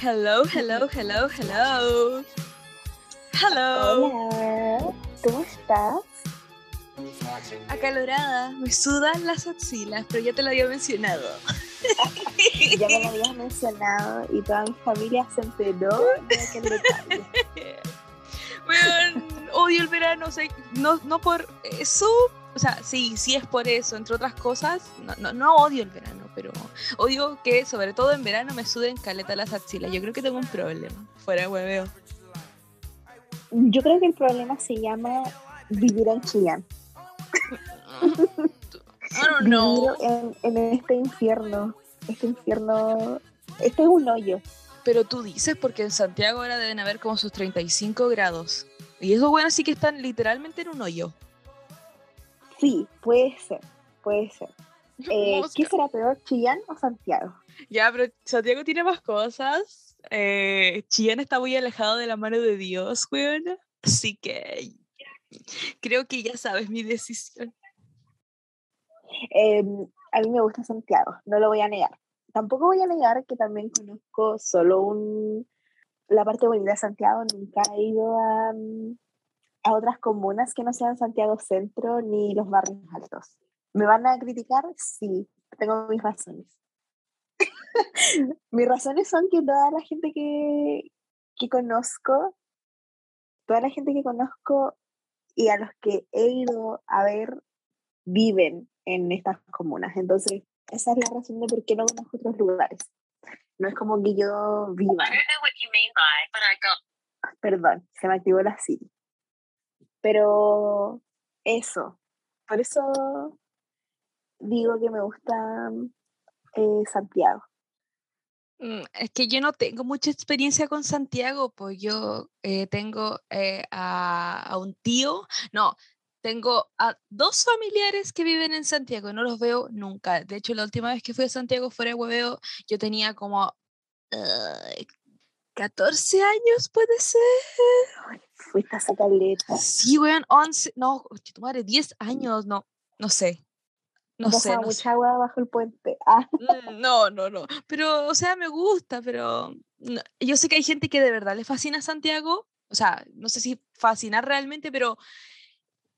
Hello, hello, hello, hello. Hello. Hola, ¿cómo estás? Acalorada, me sudan las axilas, pero ya te lo había mencionado. Ya me lo habías mencionado y toda mi familia se enteró de aquel detalle. Weón, odio el verano, o sea, no, no por eso, o sea, sí, sí es por eso, entre otras cosas, no, no, no odio el verano, pero odio que sobre todo en verano me suden caleta las axilas. Yo creo que tengo un problema, fuera de hueveo. Yo creo que el problema se llama vivir en Chillán. I don't know. En, en este infierno. Este infierno. Este es un hoyo. Pero tú dices porque en Santiago ahora deben haber como sus 35 grados. Y esos buenos sí que están literalmente en un hoyo. Sí, puede ser. Puede ser. Eh. ¿Qué será peor, Chillán o Santiago? Ya, pero Santiago tiene más cosas. Eh, Chillán está muy alejado de la mano de Dios, weón. Así que creo que ya sabes mi decisión. Eh, a mí me gusta Santiago, no lo voy a negar. Tampoco voy a negar que también conozco solo un, la parte bonita de Santiago. Nunca he ido a, mm, a otras comunas que no sean Santiago Centro ni los barrios altos. ¿Me van a criticar? Sí, tengo mis razones. mis razones son que toda la gente que, que conozco, toda la gente que conozco y a los que he ido a ver viven en estas comunas. Entonces, esa es la razón de por qué no conozco otros lugares. No es como que yo viva. I don't know what you mean by, but I got Perdón, se me activó la Siri. Pero eso, por eso digo que me gusta eh, Santiago. Mm, Es que yo no tengo mucha experiencia con Santiago, pues yo eh, tengo eh, a, a un tío, no, tengo a dos familiares que viven en Santiago, no los veo nunca. De hecho, la última vez que fui a Santiago fuera de hueveo, yo tenía como 14 años, puede ser. Fuiste a Caleta. Sí, weón, 11, no, tu madre, 10 años, no, no sé. No sé, no sé. mucha agua bajo el puente. Ah, Mm, No, no, no. Pero, o sea, me gusta, pero no- yo sé que hay gente que de verdad le fascina Santiago. O sea, no sé si fascinar realmente, pero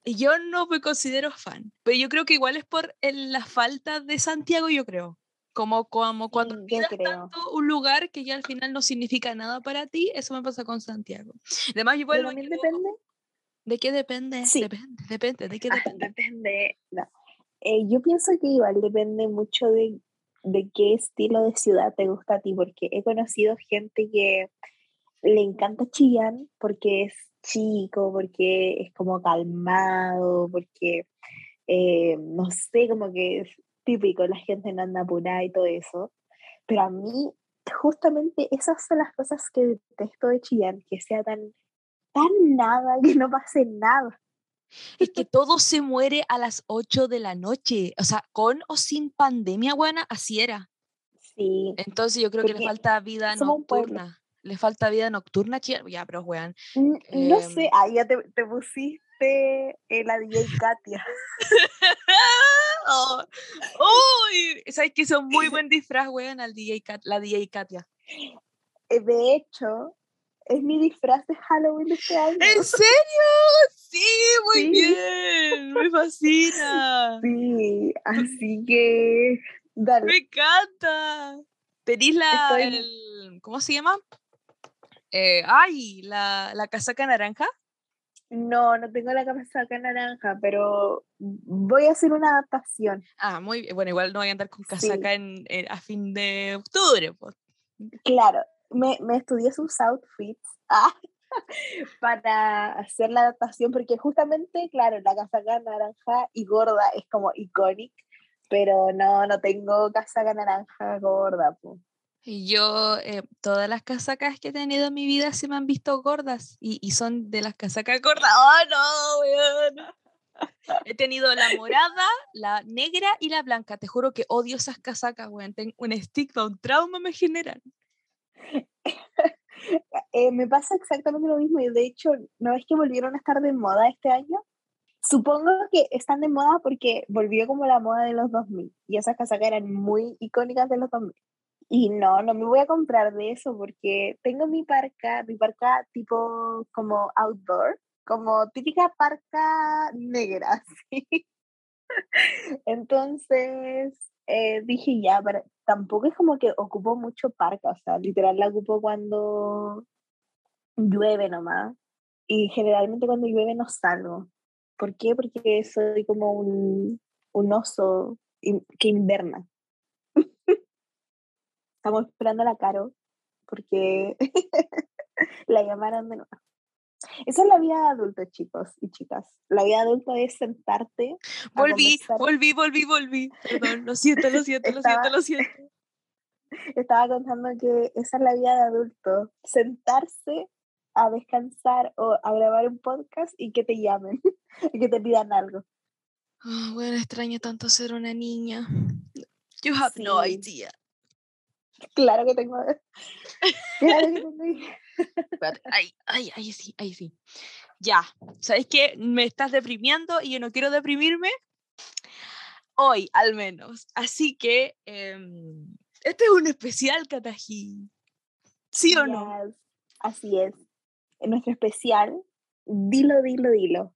yo no me considero fan. Pero yo creo que igual es por el- la falta de Santiago, yo creo. Como, como cuando Mm, tanto un lugar que ya al final no significa nada para ti, eso me pasa con Santiago. Además, yo también depende. ¿De qué depende? Sí. Depende, depende, ¿de qué Ah, depende? depende. no. Eh, yo pienso que igual depende mucho de, de qué estilo de ciudad te gusta a ti, porque he conocido gente que le encanta Chillán porque es chico, porque es como calmado, porque eh, no sé, como que es típico, la gente no anda apurada y todo eso. Pero a mí, justamente esas son las cosas que detesto de Chillán, que sea tan, tan nada, que no pase nada. Es que todo se muere a las 8 de la noche. O sea, con o sin pandemia, buena, así era. Sí, Entonces yo creo que le falta vida nocturna. Le falta vida nocturna, chía. Ya, pero weón. No Em, sé, ahí ya te, te pusiste eh, la DJ Katia. Oh, ¡Uy! ¿Sabes que hizo muy buen disfraz, weón, al DJ Kat- la DJ Katia? Eh, De hecho, es mi disfraz de Halloween de este año. ¿En serio? Sí, muy Sí. bien. Me fascina. Sí, así que dale. Me encanta. ¿Tenís la. Estoy- el- ¿Cómo se llama? Eh, ay, la, la casaca naranja. No, no tengo la casaca naranja, pero voy a hacer una adaptación. Ah, muy bien. Bueno, igual no voy a andar con Sí. casaca en, en- a fin de octubre. pues. Claro, me, me estudié sus outfits ah, para hacer la adaptación, porque justamente, claro, la casaca naranja y gorda es como icónica, pero no, no tengo casaca naranja gorda. po. Yo, eh, todas las casacas que he tenido en mi vida se me han visto gordas y, y son de las casacas gordas. ¡Oh, no, weón! He tenido la morada, la negra y la blanca. Te juro que odio esas casacas, weón. Tengo un estigma, un trauma me generan. Eh, me pasa exactamente lo mismo y de hecho, ¿no es que volvieron a estar de moda este año? Supongo que están de moda porque volvió como la moda de los 2000 y esas casacas eran muy icónicas de los 2000. Y no, no me voy a comprar de eso porque tengo mi parca, mi parca tipo como outdoor, como típica parca negra, ¿sí? Entonces eh, dije ya, pero tampoco es como que ocupo mucho parca, o sea, literal la ocupo cuando llueve nomás. Y generalmente cuando llueve no salgo. ¿Por qué? Porque soy como un, un oso que inverna. Estamos esperando a la Caro porque la llamaron de nuevo. Esa es la vida de adulto, chicos y chicas. La vida de adulto es sentarte. Volví, volví, volví, volví. Perdón, lo siento, lo siento, lo siento, Estaba- lo siento. Estaba contando que esa es la vida de adulto. Sentarse a descansar o a grabar un podcast y que te llamen y que te pidan algo. Ah, bueno, extraño tanto ser una niña. You have no idea. Claro que tengo. Claro que tengo. Ay, ay, ay, sí, ay, sí. Ya, ¿sabes qué? Me estás deprimiendo y yo no quiero deprimirme hoy, al menos. Así que em, este es un especial, Kataji. ¿Sí o no? Así es. En nuestro especial, dilo, dilo, dilo.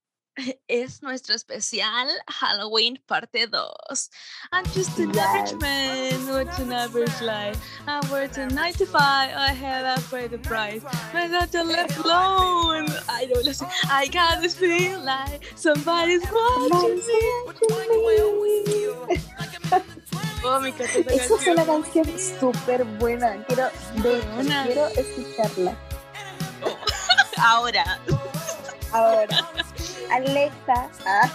Es nuestro especial Halloween parte 2. I'm just an average man with an average life. I work a 9 to 5, I have a pay the price. I'm not left alone. I don't listen. I got this feeling like somebody's watching me. Oh, esta Esa es una canción. súper buena. Quiero, de quiero escucharla. Ahora. Ahora, Alexa. Ah,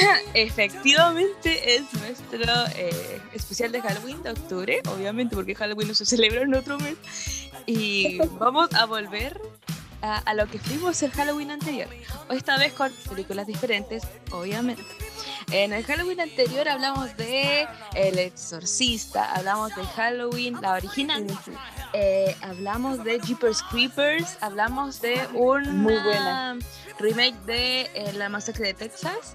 Efectivamente es nuestro eh, especial de Halloween de octubre, obviamente porque Halloween no se celebra en otro mes. Y vamos a volver a, a lo que fuimos el Halloween anterior. Esta vez con películas diferentes, obviamente. En el Halloween anterior hablamos de El Exorcista, hablamos de Halloween, la original, eh, hablamos de Jeepers Creepers, hablamos de un remake de eh, La Masacre de Texas.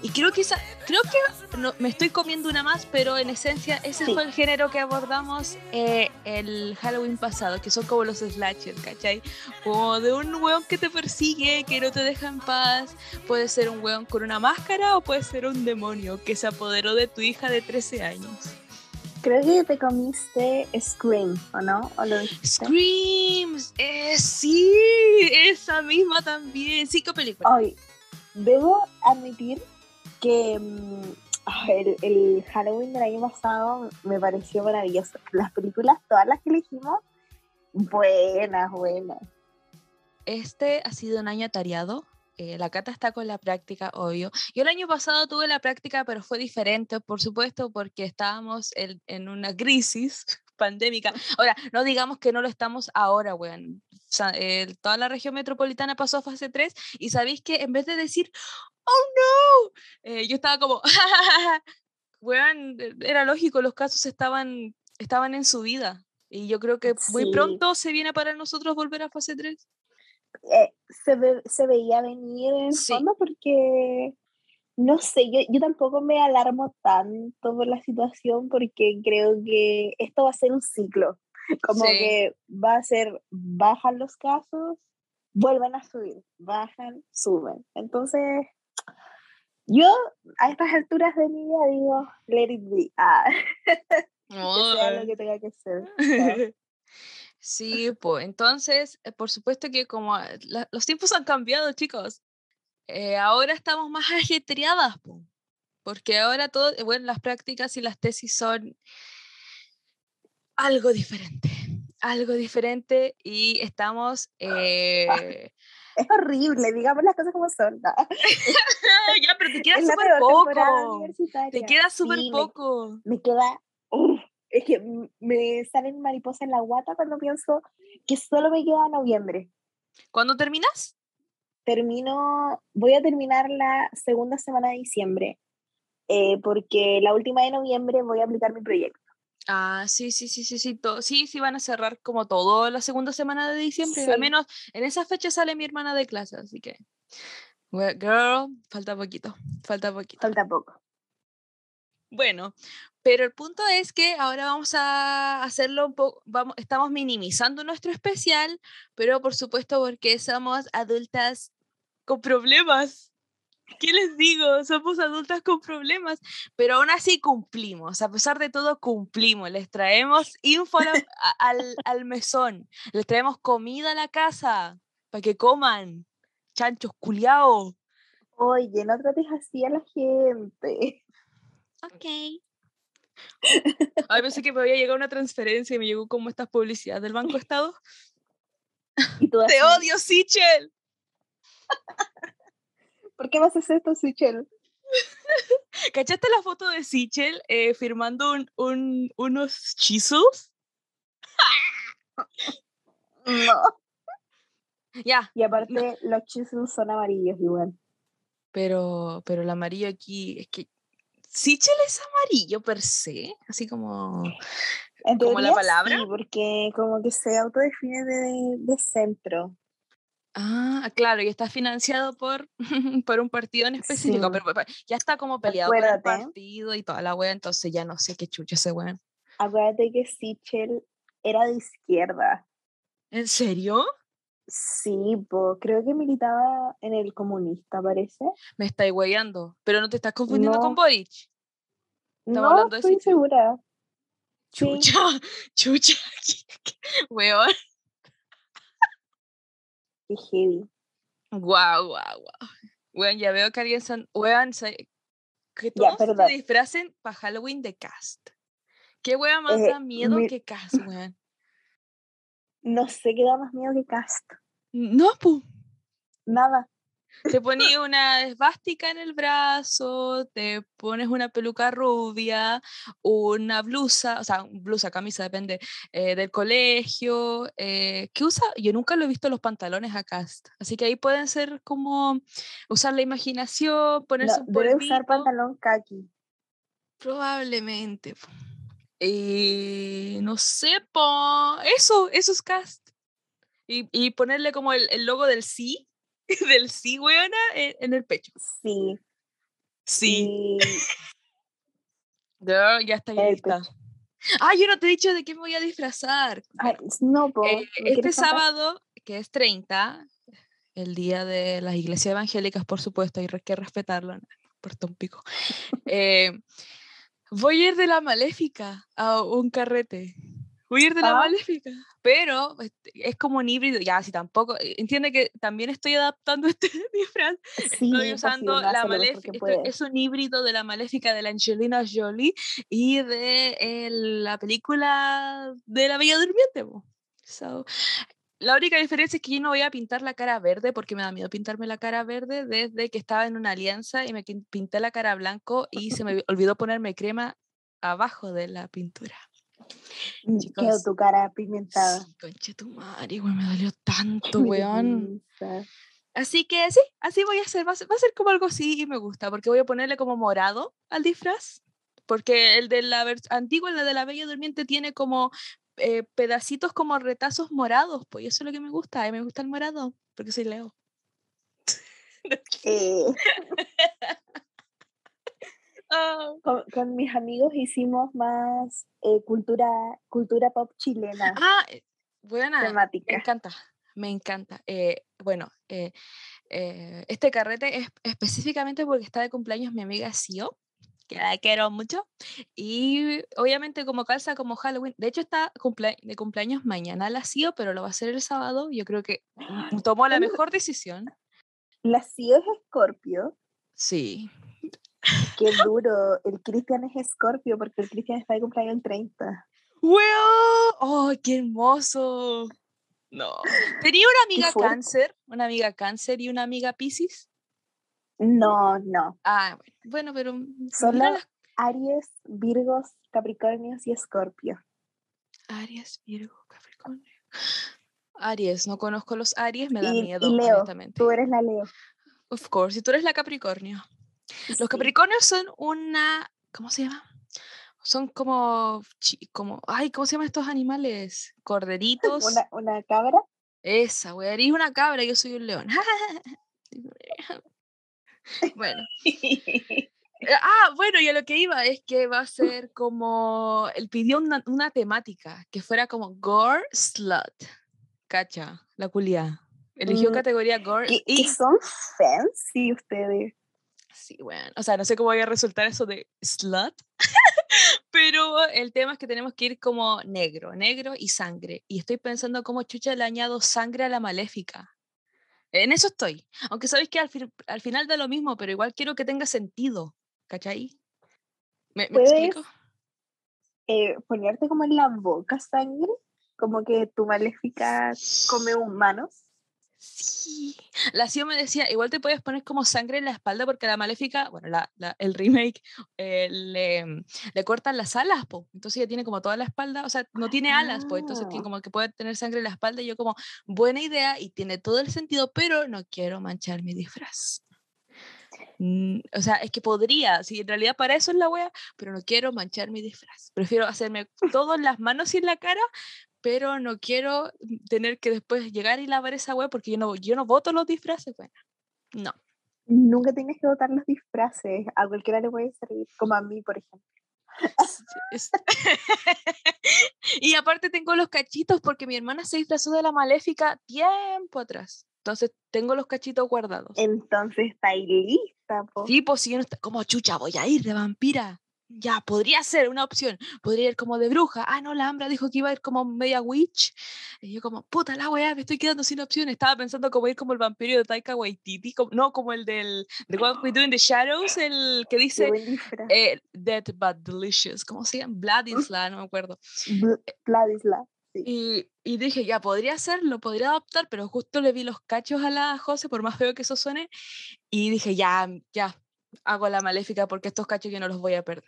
Y creo que esa, creo que no, me estoy comiendo una más, pero en esencia ese Sí. fue el género que abordamos eh, el Halloween pasado, que son como los slasher, ¿cachai? Como de un weón que te persigue, que no te deja en paz. Puede ser un weón con una máscara o puede ser un demonio que se apoderó de tu hija de 13 años. Creo que te comiste Scream, ¿o no? ¿O lo? Screams, eh, sí, esa misma también. Cinco películas. Hoy, debo admitir que mm, el, el Halloween del año pasado me pareció maravilloso. Las películas, todas las que elegimos, buenas, buenas. Este ha sido un año atareado. eh, la Cata está con la práctica, obvio. Yo el año pasado tuve la práctica, pero fue diferente, por supuesto, porque estábamos en, en una crisis pandémica. Ahora, no digamos que no lo estamos ahora, weón. Sea, eh, toda la región metropolitana pasó a fase 3 y sabéis que en vez de decir, oh no, eh, yo estaba como, eh, era lógico, los casos estaban, estaban en su vida. Y yo creo que muy Sí. pronto se viene para nosotros volver a fase 3. Eh, se, ve- se veía venir en Sí. fondo porque, no sé, yo, yo tampoco me alarmo tanto por la situación porque creo que esto va a ser un ciclo. Como Sí. que va a ser, bajan los casos, vuelven a subir, bajan, suben. Entonces, yo a estas alturas de mi vida digo, let it be, ah, que sea lo que tenga que ser. Sí, pues entonces, eh, por supuesto que como ah, la- los tiempos han cambiado, chicos, eh, ahora estamos más ajetreadas, po, porque ahora todo, eh, bueno, las prácticas y las tesis son algo diferente, algo diferente y estamos... eh, Es horrible, digamos las cosas como son. ¿no? ya, pero te queda súper poco, te queda súper Sí, poco. me queda. es que me salen mariposas en la guata cuando pienso que solo me queda noviembre. ¿Cuándo terminas? Termino, voy a terminar la segunda semana de diciembre, eh, porque la última de noviembre voy a aplicar mi proyecto. Ah, sí, sí, sí, sí, sí, to- sí, sí van a cerrar como todo la segunda semana de diciembre. Al Sí. menos en esa fecha sale mi hermana de clase, así que, well, girl, falta poquito, falta poquito. Falta poco. Bueno, pero el punto es que ahora vamos a hacerlo un poco, vamos, estamos minimizando nuestro especial, pero por supuesto porque somos adultas con problemas. ¿Qué les digo? Somos adultas con problemas, pero aún así cumplimos, a pesar de todo cumplimos, les traemos info al, al mesón, les traemos comida a la casa para que coman, chanchos culiaos. Oye, no trates así a la gente. Ok. Ay, pensé que me había llegado una transferencia y me llegó como estas publicidades del Banco Estado. Y tú ¡Te odio, Sichel! ¿Por qué me haces esto, Sichel? ¿Cachaste la foto de Sichel eh, firmando un, un- unos chisels? No. Ya, Y aparte, los chisels son amarillos igual. pero, pero el amarillo aquí es que Sichel es amarillo per se, así como... ¿Como la palabra? Sí, porque como que se autodefine de, de centro. Ah, claro, y está financiado por, por un partido en específico, Sí. pero, pero ya está como peleado con el partido y toda la wea, entonces ya no sé qué chucha ese weón. Acuérdate que Sichel era de izquierda. ¿En serio? Sí, po, creo que militaba en el comunista, parece. Me estáis weyando, pero no te estás confundiendo con. Boric. Estamos no de estoy segura. Sí. Chucha, chucha, weón. Qué heavy. Guau, guau, guau. Weón, ya veo que alguien son. Weón, que Ya, todos se disfracen para Halloween de cast. ¿Qué weón más Eh, da miedo mi- que cast, weón? No sé qué da más miedo que Cast. No, pu. Nada. Te pones una esvástica en el brazo, te pones una peluca rubia, una blusa, o sea, blusa, camisa, depende, eh, del colegio. eh, ¿Qué usa? Yo nunca lo he visto los pantalones a cast. Así que ahí pueden ser como usar la imaginación, ponerse No, un debe usar pantalón kaki. Probablemente. no sé, po. Eso, eso es cast. Y, y ponerle como el, el logo del sí, del sí, weona, en, en el pecho. Sí. Sí. Ya, ya está en el lista. pecho. Ah, yo no te he dicho de qué me voy a disfrazar. Ay, no, po. Eh, ¿me este contar? sábado, que es 30, el día de las iglesias evangélicas, por supuesto, hay que respetarlo, no importa un pico. Eh, voy a ir de la maléfica a un carrete. Voy a ir de la Ah. maléfica, pero este, es como un híbrido, ya, si tampoco, eh, entiende que también estoy adaptando este disfraz Sí, Estoy usando uno la maléfica. es un híbrido de la maléfica de la Angelina Jolie y de eh, la película de la Bella Durmiente. So, la única diferencia es que yo no voy a pintar la cara verde porque me da miedo pintarme la cara verde desde que estaba en una alianza y me pinté la cara blanco y se me olvidó ponerme crema abajo de la pintura. Mm, chicos, Quedó tu cara pigmentada. Sí, conche tu madre, güey, me dolió tanto, weón. Así que sí, así voy a hacer. Va a ser, va a ser como algo así y me gusta, porque voy a ponerle como morado al disfraz. Porque el de la antigua, el de la Bella Durmiente, tiene como eh, pedacitos como retazos morados. Pues eso es lo que me gusta. Mí me gusta el morado, porque soy Leo. Eh, Ah, con, con mis amigos hicimos más eh, cultura, cultura pop chilena Ah, eh, buena. Me temática. encanta, me encanta. Eh, bueno, eh, este carrete es específicamente porque está de cumpleaños mi amiga Sio, que la quiero mucho. Y obviamente como calza como Halloween. De hecho está cumplea- de cumpleaños mañana la Sio, pero lo va a hacer el sábado. Yo creo que tomó la mejor decisión. La CIO es Escorpio. Sí. Qué duro. El Cristian es Escorpio porque el Cristian está de cumpleaños el 30. ¡Weón! ¡Oh, qué hermoso! No. Tenía una amiga cáncer, una amiga cáncer y una amiga piscis. No, no. Ah, bueno, bueno, pero Solo las Aries, Virgos, Capricornios y Escorpio. Aries, Virgo, Capricornio. Aries, no conozco los Aries, me da Y, miedo, y Leo, honestamente. tú eres la Leo. Of course, si tú eres la Capricornio. Los. Capricornios son una, ¿cómo se llama? Son como, como, ay, ¿cómo se llaman estos animales? Corderitos. Una, una cabra. Esa, güey, eres una cabra, yo soy un león. bueno, Eh, Ah, bueno, y a lo que iba es que va a ser como, él pidió una, una temática que fuera como gore slut, cacha, la culia. Eligió Mm, categoría gore y son fancy ustedes. Sí, bueno, o sea, no sé cómo vaya a resultar eso de slut, pero el tema es que tenemos que ir como negro, negro y sangre. Y estoy pensando cómo chucha le añado sangre a la maléfica. En eso estoy. Aunque sabéis que al, fin- al final da lo mismo, pero igual quiero que tenga sentido. ¿Cachai? ¿Me, explico? eh, ponerte como en la boca sangre, como que tu maléfica come humanos. Sí. La CEO me decía, igual te puedes poner como sangre en la espalda porque la maléfica, bueno, la, la- el remake eh, le, mm, le cortan las alas, po. Entonces ella tiene como toda la espalda, o sea, no tiene alas, pues entonces tiene Ah. como que puede tener sangre en la espalda y yo como, buena idea y tiene todo el sentido, pero no quiero manchar mi disfraz. Mm, O sea, es que podría, si en realidad para eso es la wea, pero no quiero manchar mi disfraz. Prefiero hacerme todo en las manos y en la cara, pero no quiero tener que después llegar y lavar esa wea porque yo no, yo no voto los disfraces, bueno. No. Nunca tienes que botar los disfraces. A cualquiera le puede servir, como a mí, por ejemplo. y aparte tengo los cachitos porque mi hermana se disfrazó de la maléfica tiempo atrás. Entonces tengo los cachitos guardados. Entonces está ahí lista, po. Sí, pues si yo no está, como chucha, voy a ir de vampira. Ya, podría ser una opción. Podría ir como de bruja. Ah, no, la Ambra dijo que iba a ir como media witch. Y yo como, puta la weá, me estoy quedando sin opciones. Estaba pensando como ir como el vampiro de Taika Waititi. como- no, como el del The What We Do in the Shadows, el que dice eh, Dead but Delicious. ¿Cómo se llama? Vladisla, no me acuerdo. Bl- Vladislav. Sí. Y, y dije, ya, podría hacerlo, podría adoptar, pero justo le vi los cachos a la José, por más feo que eso suene, y dije, ya, ya, hago la maléfica porque estos cachos yo no los voy a perder.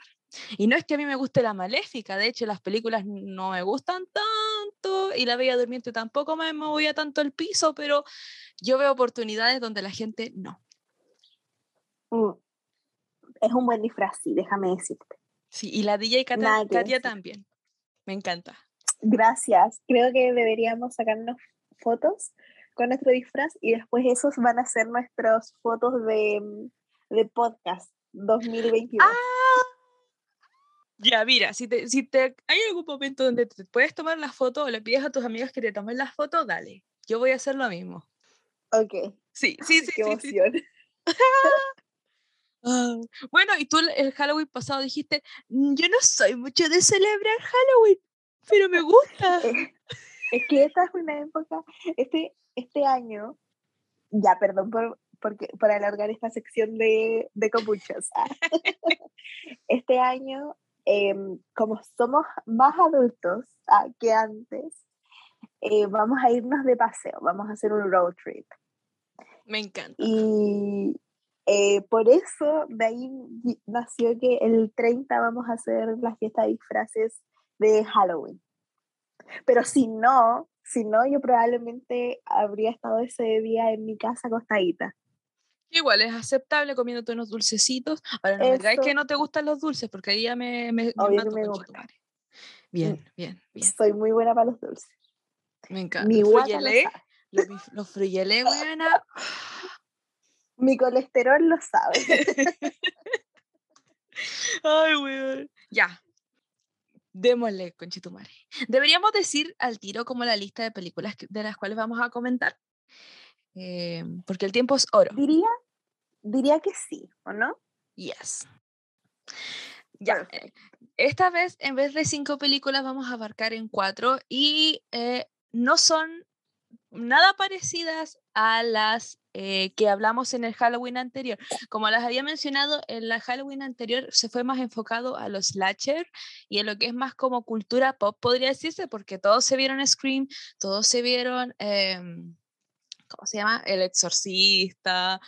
Y no es que a mí me guste la maléfica, de hecho las películas no me gustan tanto y la Bella Durmiente tampoco me movía tanto el piso, pero yo veo oportunidades donde la gente no. Mm. Es un buen disfraz, sí, déjame decirte. Sí, y la DJ Katia decir. también. Me encanta. Gracias. Creo que deberíamos sacarnos fotos con nuestro disfraz y después esos van a ser nuestras fotos de, mm, de podcast 2022. Ya, mira, si, te, si te, hay algún momento donde te puedes tomar la foto o le pides a tus amigas que te tomen la foto, dale. Yo voy a hacer lo mismo. Ok. Sí, sí, sí. Qué sí. Ah, Bueno, y tú el- Halloween pasado dijiste, "Mm, yo no soy mucho de celebrar Halloween, pero me gusta. Es que esta es una época, este, este año, ya, perdón por, porque, por alargar esta sección de, de ah. Este año, em, como somos más adultos ah, que antes, eh, vamos a irnos de paseo, vamos a hacer un road trip. Me encanta. Y eh, por eso de ahí nació que el 30 vamos a hacer la fiesta de disfraces de Halloween. Pero si no, si no, yo probablemente habría estado ese día en mi casa acostadita. Igual es aceptable comiéndote unos dulcecitos. Ahora no me digáis que no te gustan los dulces, porque ahí ya me, me, me mato, me madre. Bien, bien, bien. Soy muy buena para los dulces. Me encanta. Mi Los lo los, buena. Mi colesterol lo sabe. Ay, weón. Ya. Démosle, conchetumare. Deberíamos decir al tiro como la lista de películas de las cuales vamos a comentar. Eh, porque el tiempo es oro. diría, diría que sí, ¿o no? Yes. Ya. eh. Esta vez, en vez de cinco películas, vamos a abarcar en cuatro y eh, no son nada parecidas a las eh, que hablamos en el Halloween anterior. Como las había mencionado, en la Halloween anterior se fue más enfocado a los slasher y en lo que es más como cultura pop, podría decirse, porque todos se vieron Scream, todos se vieron, em, ¿cómo se llama? El Exorcista,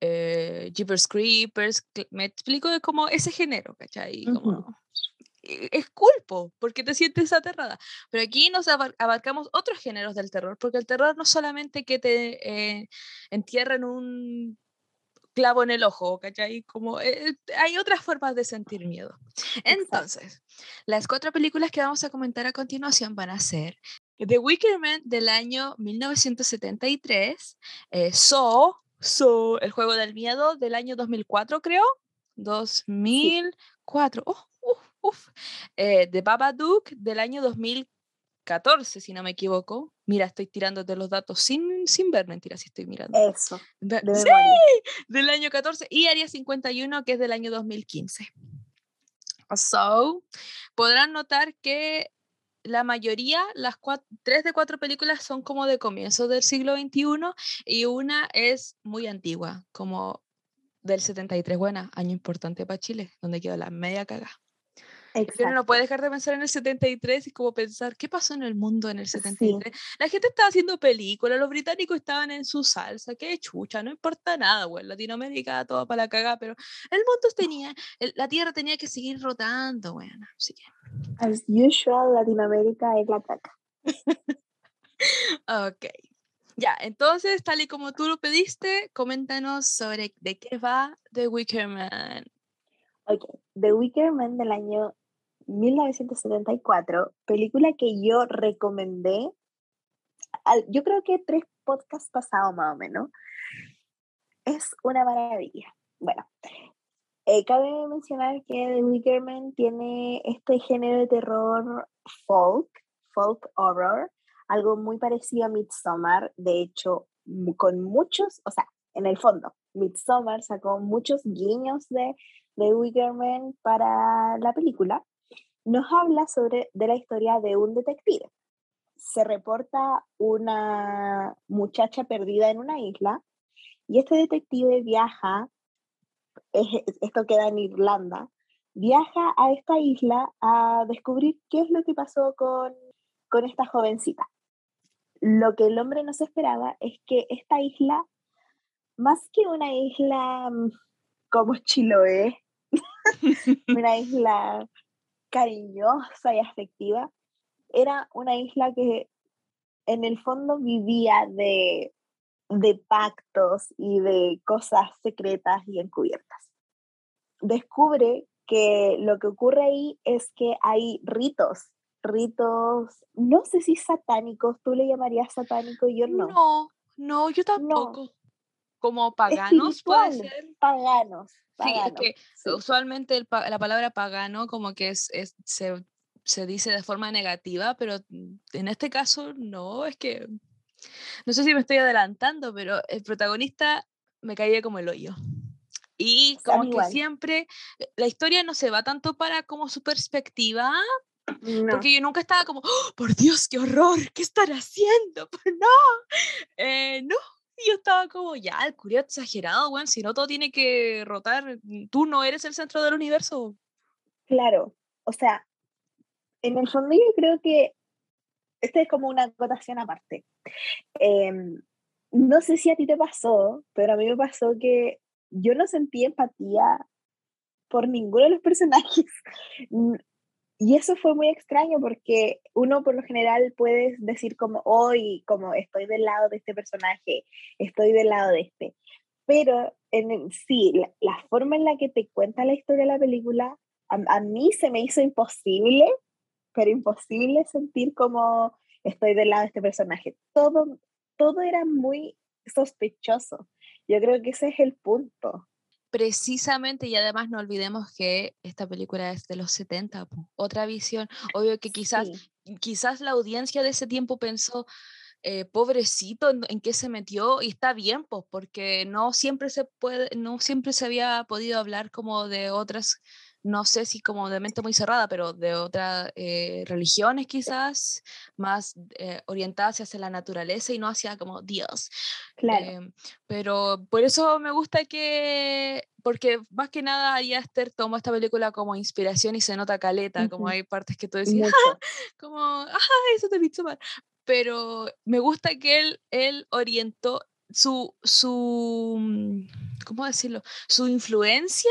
eh, Jeepers Creepers, me explico de como ese género, ¿cachai? Como, Ujú. e- es culpo, porque te sientes aterrada. Pero aquí nos abar- abarcamos otros géneros del terror, porque el terror no solamente que te eh, entierren un clavo en el ojo, ¿cachai? Como, eh, hay otras formas de sentir miedo. Entonces, las cuatro películas que vamos a comentar a continuación van a ser The Wicker Man del año 1973, eh, Saw, Saw, el juego del miedo del año 2004, creo. 2004. Oh, uf, uf. Eh, The Babadook del año 2014, si no me equivoco. Mira, estoy tirándote los datos sin, sin ver, mentira, si estoy mirando. Eso. De sí, del año 14 y Área 51 que es del año 2015. So, podrán notar que la mayoría, las tres de cuatro películas son como de comienzo del siglo XXI y una es muy antigua, como del 73, buena, año importante para Chile, donde quedó la media Yo no puede dejar de pensar en el 73 y como pensar, ¿qué pasó en el mundo en el Sí. 73? La gente estaba haciendo películas, los británicos estaban en su salsa, qué chucha, no importa nada, güey, Latinoamérica todo para la cagada, pero el mundo tenía, el- la Tierra tenía que seguir rotando, güey, así que, As usual, Latinoamérica es la caca. ok. Ya, entonces, tal y como tú lo pediste, coméntanos sobre de qué va The Wicker Man. Ok, The Wicker Man del año 1974, película que yo recomendé, yo creo que tres podcasts pasados más o menos. Es una maravilla. Bueno, eh, cabe mencionar que The Wicker Man tiene este género de terror folk, folk horror, algo muy parecido a Midsommar, de hecho, con muchos, o sea, en el fondo, Midsommar sacó muchos guiños de de Wicker Man para la película, nos habla sobre de la historia de un detective. Se reporta una muchacha perdida en una isla y este detective viaja, es- esto queda en Irlanda, viaja a esta isla a descubrir qué es lo que pasó con, con esta jovencita. Lo que el hombre no se esperaba es que esta isla, más que una isla mm, como Chiloé, una isla cariñosa y afectiva, era una isla que en el fondo vivía de, de pactos y de cosas secretas y encubiertas. Descubre que lo que ocurre ahí es que hay ritos, ritos, no sé si satánicos, tú le llamarías satánico, yo no. No, no, yo tampoco. Como paganos puede Espirituales, ser. Paganos. Sí, es paganos, que sí. usualmente el pa- la palabra pagano como que es, es- se, se dice de forma negativa, pero en este caso no, es que no sé si me estoy adelantando, pero el protagonista me caía como el hoyo. Y como que siempre la historia no se va tanto para como su perspectiva, No. porque yo nunca estaba como, "Oh, por Dios, qué horror, ¿qué están haciendo? Pues no, Eh, no. Y Yo estaba como, ya, el curio exagerado, weón. Si no, todo tiene que rotar. mm, Tú no eres el centro del universo. Claro, o sea, en el fondo yo creo que esta es como una acotación aparte. Em, no sé si a ti te pasó, pero a mí me pasó que yo no sentí empatía por ninguno de los personajes. Y eso fue muy extraño porque uno por lo general puede decir como, hoy, como estoy del lado de este personaje, estoy del lado de este. Pero en sí, la, la forma en la que te cuenta la historia de la película, a, a mí se me hizo imposible, pero imposible sentir como estoy del lado de este personaje. Todo, todo era muy sospechoso. Yo creo que ese es el punto. Precisamente, y además no olvidemos que esta película es de los 70, po, otra visión. Obvio que quizás, Sí, quizás la audiencia de ese tiempo pensó, eh, pobrecito, ¿en, en qué se metió? Y está bien, pues, porque no siempre se puede, no siempre se había podido hablar como de otras, no sé si como de mente muy cerrada, pero de otras eh, religiones quizás, más eh, orientadas hacia la naturaleza y no hacia como Dios. claro. Em, pero por eso me gusta que, porque más que nada Ari Aster toma esta película como inspiración y se nota caleta, como Ujú. hay partes que tú decías, Mucho. como, ah, eso te Midsommar. Pero me gusta que él, él orientó su, su, mm, ¿cómo decirlo? Su influencia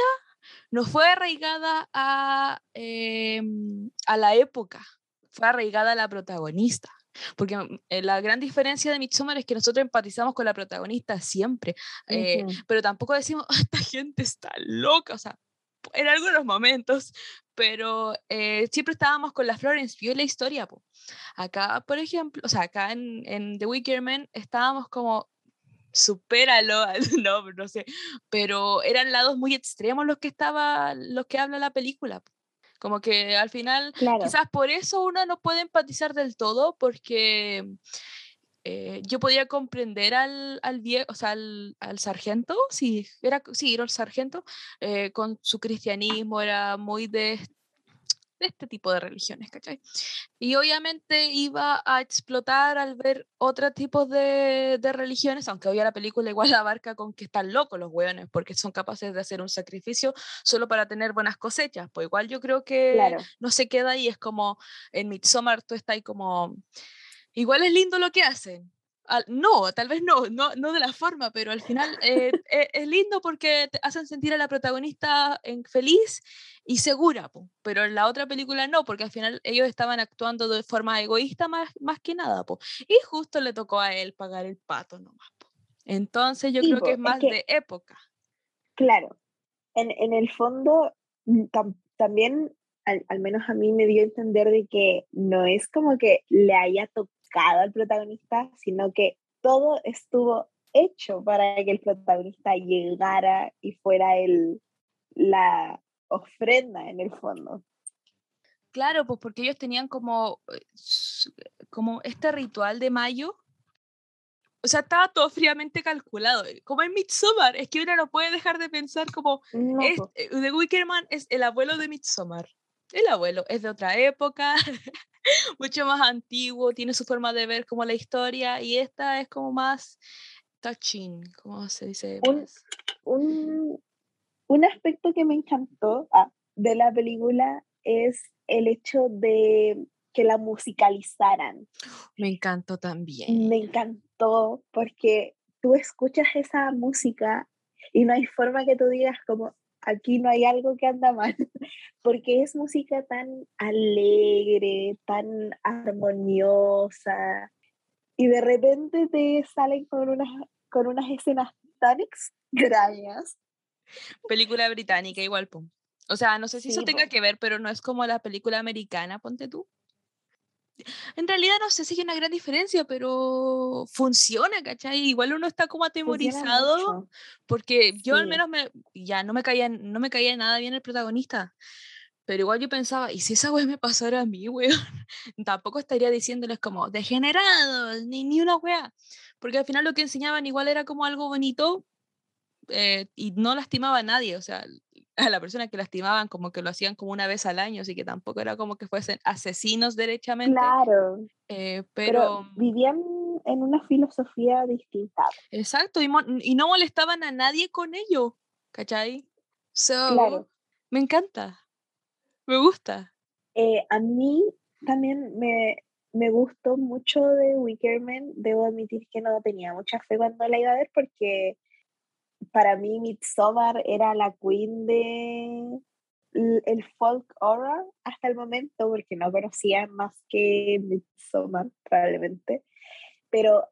no fue arraigada a, em, a la época, fue arraigada a la protagonista. Porque mm, eh, la gran diferencia de Midsommar es que nosotros empatizamos con la protagonista siempre, eh, pero tampoco decimos, "Ah, esta gente está loca, o sea, en algunos momentos, pero eh, siempre estábamos con la Florence y la historia. po. Acá, por ejemplo, o sea, acá en, en The Wicker Man estábamos como, supéralo, no, no sé, pero eran lados muy extremos los que estaba, los que habla la película. Como que al final, Claro. quizás por eso uno no puede empatizar del todo, porque eh, yo podía comprender al, al viejo, o sea, al, al sargento, sí, era, sí, era el sargento, eh, con su cristianismo, era muy de, de este tipo de religiones, ¿cachai? Y obviamente iba a explotar al ver otro tipo de, de religiones, aunque hoy la película igual abarca con que están locos los hueones, porque son capaces de hacer un sacrificio solo para tener buenas cosechas. Pues igual yo creo que Claro. no se queda ahí, es como en Midsommar tú estás ahí como, igual es lindo lo que hacen. Al- no, tal vez no, no, no de la forma, pero al final eh, e- es lindo porque te hacen sentir a la protagonista en- feliz y segura, po. pero en la otra película no, porque al final ellos estaban actuando de forma egoísta más, más que nada, po. y justo le tocó a él pagar el pato nomás. po. Entonces yo Sí, creo que es es más que- de época. Claro, en, en el fondo mm, tam- también, al, al menos a mí me dio a entender de que no es como que le haya tocado al protagonista, sino que todo estuvo hecho para que el protagonista llegara y fuera el, la ofrenda en el fondo. Claro, pues porque ellos tenían como, eh, como este ritual de mayo. O sea, estaba todo fríamente calculado. Como en Midsommar, es que uno no puede dejar de pensar como No, es, po, eh, The Wicker Man es el abuelo de Midsommar. El abuelo es de otra época, mucho más antiguo, tiene su forma de ver como la historia y esta es como más touching, ¿cómo se dice? Un- un, un aspecto que me encantó ah, de la película es el hecho de que la musicalizaran. Me encantó también. Me encantó porque tú escuchas esa música y no hay forma que tú digas como aquí no hay algo que anda mal, porque es música tan alegre, tan armoniosa y de repente te salen con unas, con unas escenas tan extrañas. Película británica igual, pum. O sea, no sé si eso tenga que ver, pero no es como la película americana, ponte tú. En realidad no sé si hay una gran diferencia, pero funciona, ¿cachai? Igual uno está como atemorizado porque yo al Sí. menos me, ya no me caía, no me caía nada bien el protagonista. Pero igual yo pensaba, ¿y si esa wea me pasara a mí, weón? Tampoco estaría diciéndoles como degenerados, ni, ni una wea. Porque al final lo que enseñaban igual era como algo bonito eh, y no lastimaba a nadie. O sea, a la persona que lastimaban como que lo hacían como una vez al año, así que tampoco era como que fuesen asesinos derechamente. Claro, eh, pero, pero, vivían en una filosofía distinta. exacto, y, no molestaban a nadie con ello, ¿cachai? So, Claro. me encanta, me gusta. Eh, a mí también me, me gustó mucho de Wicker Man. Debo admitir que no tenía mucha fe cuando la iba a ver porque para mí Midsommar era la queen de el folk horror hasta el momento porque no conocía más que Midsommar probablemente. Pero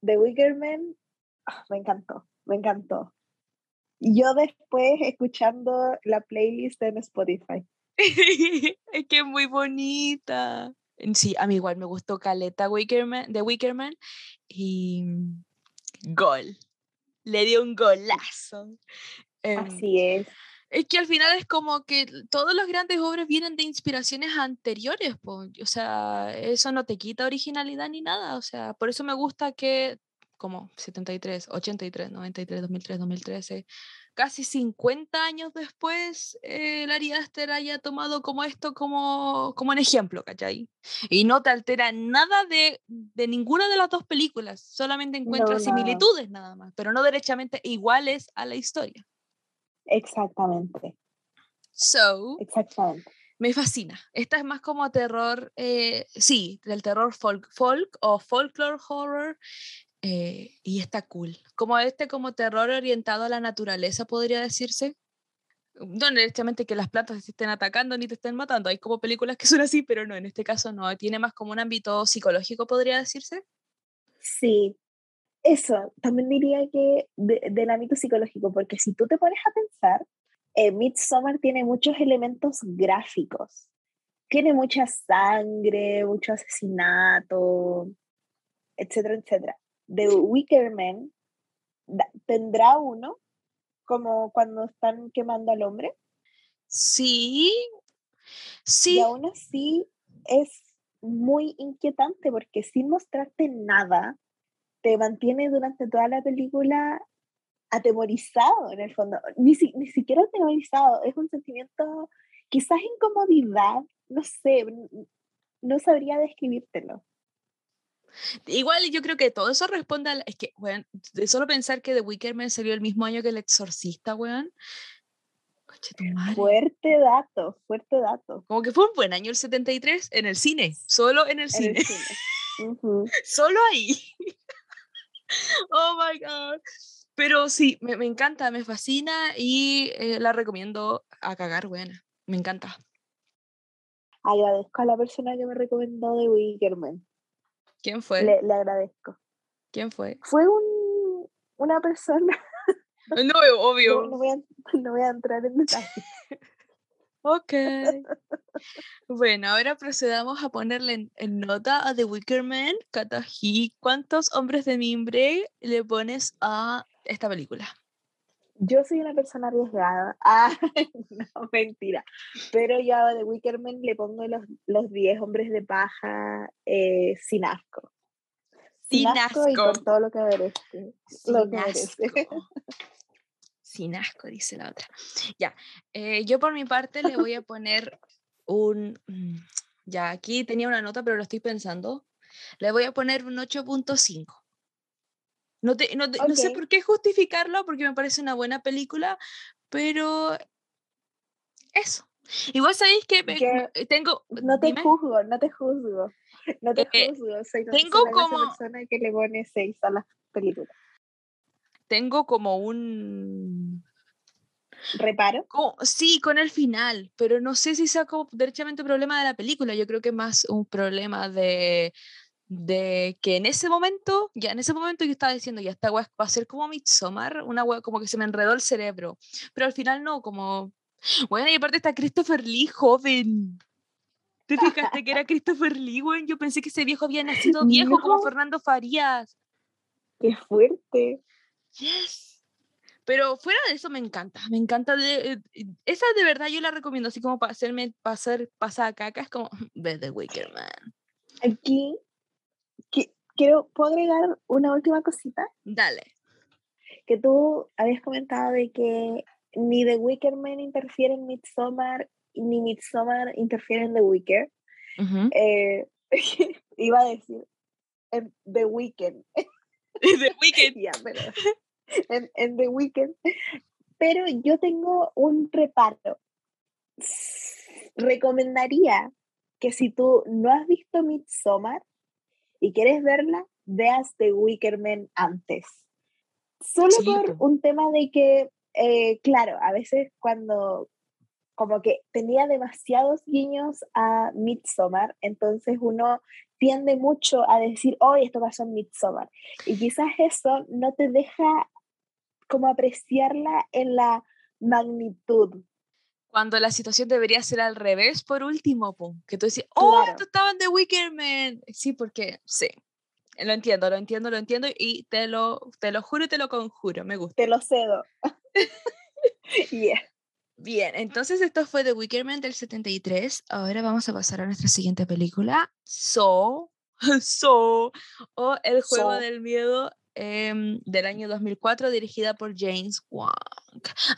The Wicker Man ah, me encantó, me encantó. Yo después escuchando la playlist en Spotify. es que muy bonita. Sí, a mí igual me gustó Caleta Wickerman, de Wickerman y mm, gol. Le dio un golazo. Em, Así es. Es que al final es como que todas las grandes obras vienen de inspiraciones anteriores, po, O sea, eso no te quita originalidad ni nada. O sea, por eso me gusta que, como 73, 83, 93, 2003, 2013, casi 50 años después, eh, Ari Aster haya tomado como esto como, como un ejemplo, ¿cachai? Y no te altera nada de, de ninguna de las dos películas, solamente encuentras nada. similitudes nada más, pero no derechamente iguales a la historia. Exactamente, So, exactamente. me fascina. Esta es más como terror, eh, sí, del terror folk, folk o folklore horror. Eh, y está cool. Como este, como terror orientado a la naturaleza, podría decirse. No directamente que las plantas te estén atacando ni te estén matando. Hay como películas que son así, pero no, en este caso no. Tiene más como un ámbito psicológico, podría decirse. Sí, eso, también diría que de- del ámbito psicológico, porque si tú te pones a pensar, eh, Midsommar tiene muchos elementos gráficos. Tiene mucha sangre, mucho asesinato, etcétera, etcétera. The Wicker Man tendrá uno, como cuando están quemando al hombre. Sí, Y sí, aún así es muy inquietante porque sin mostrarte nada, te mantiene durante toda la película atemorizado en el fondo. Ni, si- ni siquiera atemorizado, es un sentimiento, quizás incomodidad, no sé, no sabría describírtelo. Igual yo creo que todo eso responde a... la- Es que, weón, de solo pensar que The Wicker Man salió el mismo año que El Exorcista, weón. Fuerte dato, fuerte dato. Como que fue un buen año el 73 en el cine, solo en el En cine, el cine. Ujú. solo ahí. oh my god. Pero sí, me, me encanta, me fascina y eh, la recomiendo a cagar, buena. Me encanta. Agradezco a la persona que me recomendó de Wickerman. ¿Quién fue? Le, le agradezco. ¿Quién fue? Fue un, una persona, No, no, obvio. no voy a, no voy a entrar en detalle. Ok. Bueno, ahora procedamos a ponerle en, en nota a The Wicker Man. Kataji, ¿cuántos hombres de mimbre le pones a esta película? Yo soy una persona arriesgada. Ah, no, mentira. Pero yo a The Wickerman le pongo los, los 10 hombres de paja eh, sin asco. Sin y asco. con todo lo que merece. Lo Sin merece. asco. Sin asco, dice la otra. Ya, eh, yo por mi parte le voy a poner un... mm, Ya, aquí tenía una nota, pero lo estoy pensando. Le voy a poner un 8.5. No, te- no, te- no sé por qué justificarlo, porque me parece una buena película, pero eso. Igual sabéis que me- eh, tengo... No te dime. juzgo, no te juzgo. No te Eh, juzgo. Soy, tengo como- persona que le pone 6 a las películas. tengo como un... Reparo. sí, con el final, pero no sé si sea como derechamente un problema de la película. Yo creo que es más un problema de, de que en ese momento, ya en ese momento yo estaba diciendo, ya esta weá va a ser como Midsommar, una weá como que se me enredó el cerebro. Pero al final no, como. Bueno, y aparte está Christopher Lee joven. ¿Te fijaste que era Christopher Lee, weón? Yo pensé que ese viejo había nacido viejo como No. Fernando Farías. Qué fuerte. Yes. Pero fuera de eso me encanta, me encanta. De, eh, esa de verdad yo la recomiendo, así como para hacerme pasar pasar caca, es como ve The Wicker Man. Aquí quiero, ¿puedo agregar una última cosita? Dale. Que tú habías comentado de que ni The Wicker Man interfiere en Midsommar, ni Midsommar interfiere en The Wicker. Eh, iba a decir en The Weeknd. The Wicked. Ya, pero en, en The Weeknd. Pero yo tengo un reparo. Recomendaría que si tú no has visto Midsommar y quieres verla, veas The Wicker Man antes. Solo Sí, por po. un tema de que, eh, claro, a veces cuando como que tenía demasiados guiños a Midsommar, entonces uno tiende mucho a decir, oh, esto pasó en Midsommar. Y quizás eso no te deja como apreciarla en la magnitud. Cuando la situación debería ser al revés, por último, po, que tú decís, oh, Claro. esto estaba en The Wicker Man. Sí, porque sí. Lo entiendo, lo entiendo, lo entiendo y te lo, te lo juro y te lo conjuro, me gusta. Te lo cedo. Yeah. Bien, entonces esto fue The Wicker Man del 73. Ahora vamos a pasar a nuestra siguiente película, So, So, o El Juego del Miedo em, del año 2004, dirigida por James Wan.